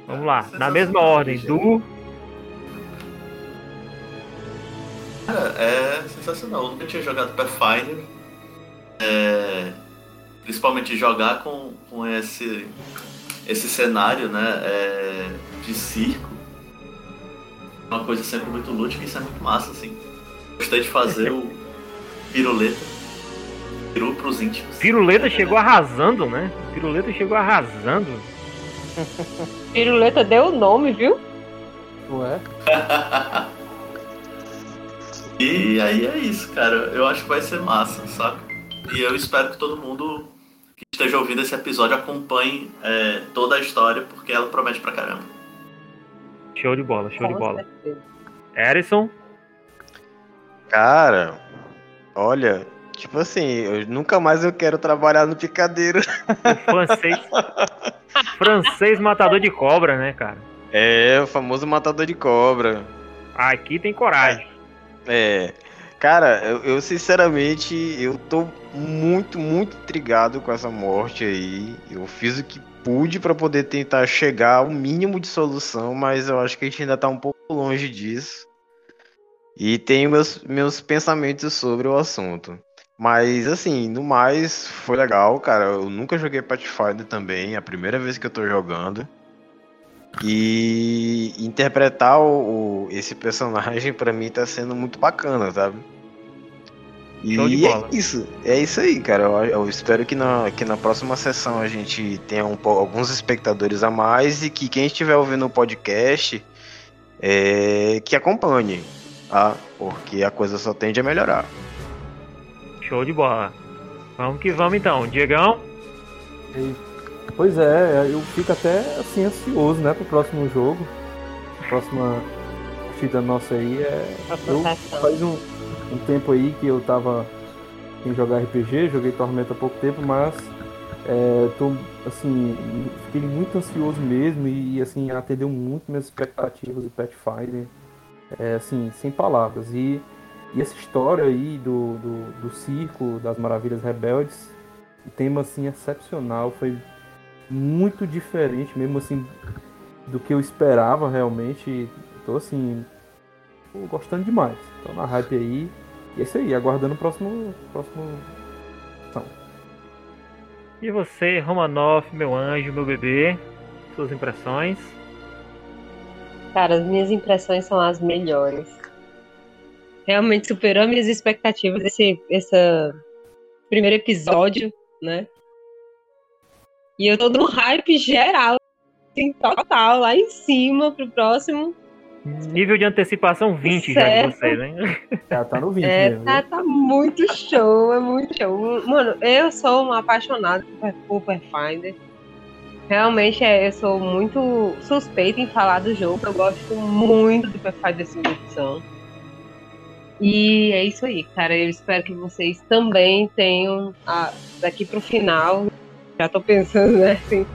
A: Vamos lá, na mesma ordem, do
B: Cara, é sensacional. Eu nunca tinha jogado Pathfinder. É, principalmente jogar com, com esse, esse cenário né, é, de circo. É uma coisa sempre muito lúdica e isso é muito massa, assim. Gostei de fazer o *laughs* piruleta. Peru pros íntimos.
A: Piruleta chegou arrasando, né? Piruleta chegou arrasando. *laughs*
E: Piruleta deu o nome, viu?
D: Ué? *laughs*
B: E aí é isso, cara. Eu acho que vai ser massa, saca? E eu espero que todo mundo que esteja ouvindo esse episódio acompanhe é, toda a história, porque ela promete pra caramba.
A: Show de bola, show de
E: Com
A: bola.
E: certeza.
A: Erison,
F: Cara, olha, tipo assim, eu nunca mais eu quero trabalhar no picadeiro.
A: o francês. *laughs* francês matador de cobra, né, cara?
F: É, o famoso matador de cobra.
A: Aqui tem coragem.
F: É. Cara, eu, eu, sinceramente, eu tô muito, muito intrigado com essa morte aí. Eu fiz o que pude para poder tentar chegar ao mínimo de solução, mas eu acho que a gente ainda tá um pouco longe disso. E tenho meus, meus pensamentos sobre o assunto. Mas assim, no mais, foi legal, cara. Eu nunca joguei Pathfinder também, é a primeira vez que eu tô jogando. E interpretar o, o esse personagem para mim tá sendo muito bacana, sabe? E é isso, é isso aí, cara. Eu, eu, espero que na, que na próxima sessão a gente tenha um, alguns espectadores a mais e que quem estiver ouvindo o podcast é, que acompanhe, tá? Porque a coisa só tende a melhorar.
A: Show de bola. Vamos que vamos então. Diegão?
D: Pois é, eu fico até assim ansioso, né, pro próximo jogo. A próxima partida nossa aí é. Eu, faz um, um tempo aí que eu tava em jogar RPG, joguei Tormenta há pouco tempo, mas é, tô assim, fiquei muito ansioso mesmo e assim, atendeu muito minhas expectativas do Pathfinder. É, assim, sem palavras. E, e essa história aí do, do, do circo das maravilhas rebeldes, tema assim excepcional, foi muito diferente mesmo assim do que eu esperava realmente. Tô assim, gostando demais. Tô na hype aí. E é isso aí, aguardando o próximo. próximo. Então.
A: E você, Romanoff, meu anjo, meu bebê, suas impressões?
E: Cara, as minhas impressões são as melhores. Realmente superou minhas expectativas esse, esse primeiro episódio, né? E eu tô num hype geral, assim, total, lá em cima pro próximo.
A: Nível de antecipação 20 certo. já de vocês, *laughs* hein?
D: Já tá no 20
E: é,
D: mesmo.
E: Tá, tá muito show, é muito show. Mano, eu sou uma apaixonada por Pathfinder. Realmente é, eu sou muito suspeita em falar do jogo. Eu gosto muito do Pathfinder segunda edição. E é isso aí, cara. Eu espero que vocês também tenham a, daqui pro final. Já tô pensando, né, assim,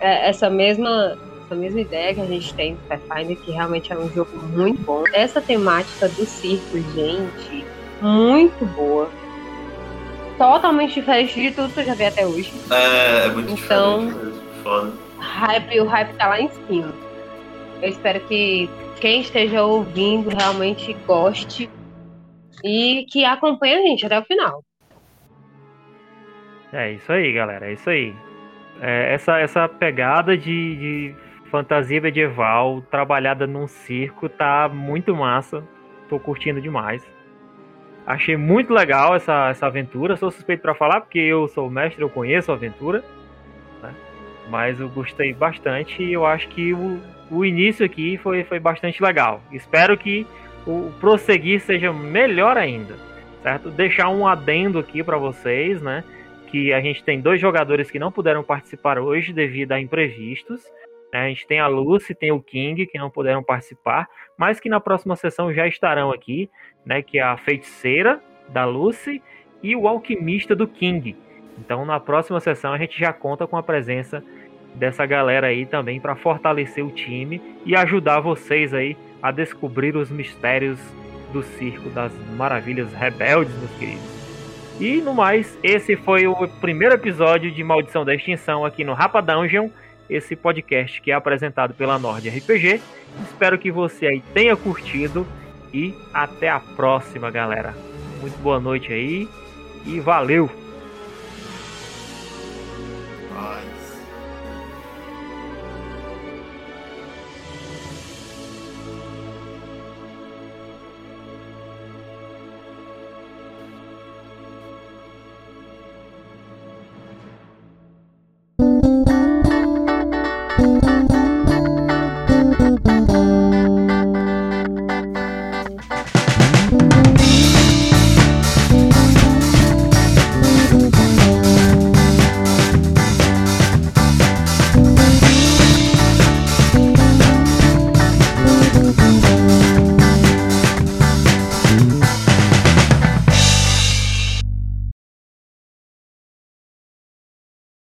E: é, essa mesma essa mesma ideia que a gente tem do Pathfinder, que realmente é um jogo muito bom. Essa temática do circo, gente, muito boa. Totalmente diferente de tudo que eu já vi até hoje.
B: É, é muito então, diferente mesmo. Foda.
E: Hype, o hype tá lá em cima. Eu espero que quem esteja ouvindo realmente goste e que acompanhe a gente até o final.
A: É isso aí, galera. É isso aí. É, essa, essa pegada de, de fantasia medieval trabalhada num circo tá muito massa. Tô curtindo demais. Achei muito legal essa, essa aventura. Sou suspeito para falar porque eu sou mestre, eu conheço a aventura. Né? Mas eu gostei bastante e eu acho que o, o início aqui foi, foi bastante legal. Espero que o prosseguir seja melhor ainda, certo? Deixar um adendo aqui para vocês, né? Que a gente tem dois jogadores que não puderam participar hoje devido a imprevistos. Né? A gente tem a Lucy, tem o King, que não puderam participar, mas que na próxima sessão já estarão aqui, né? Que é a feiticeira da Lucy e o alquimista do King. Então na próxima sessão a gente já conta com a presença dessa galera aí também para fortalecer o time e ajudar vocês aí a descobrir os mistérios do Circo das Maravilhas Rebeldes, meus queridos. E no mais, esse foi o primeiro episódio de Maldição da Extinção aqui no Rapa Dungeon, esse podcast que é apresentado pela Nord RPG. Espero que você aí tenha curtido e até a próxima, galera. Muito boa noite aí e valeu!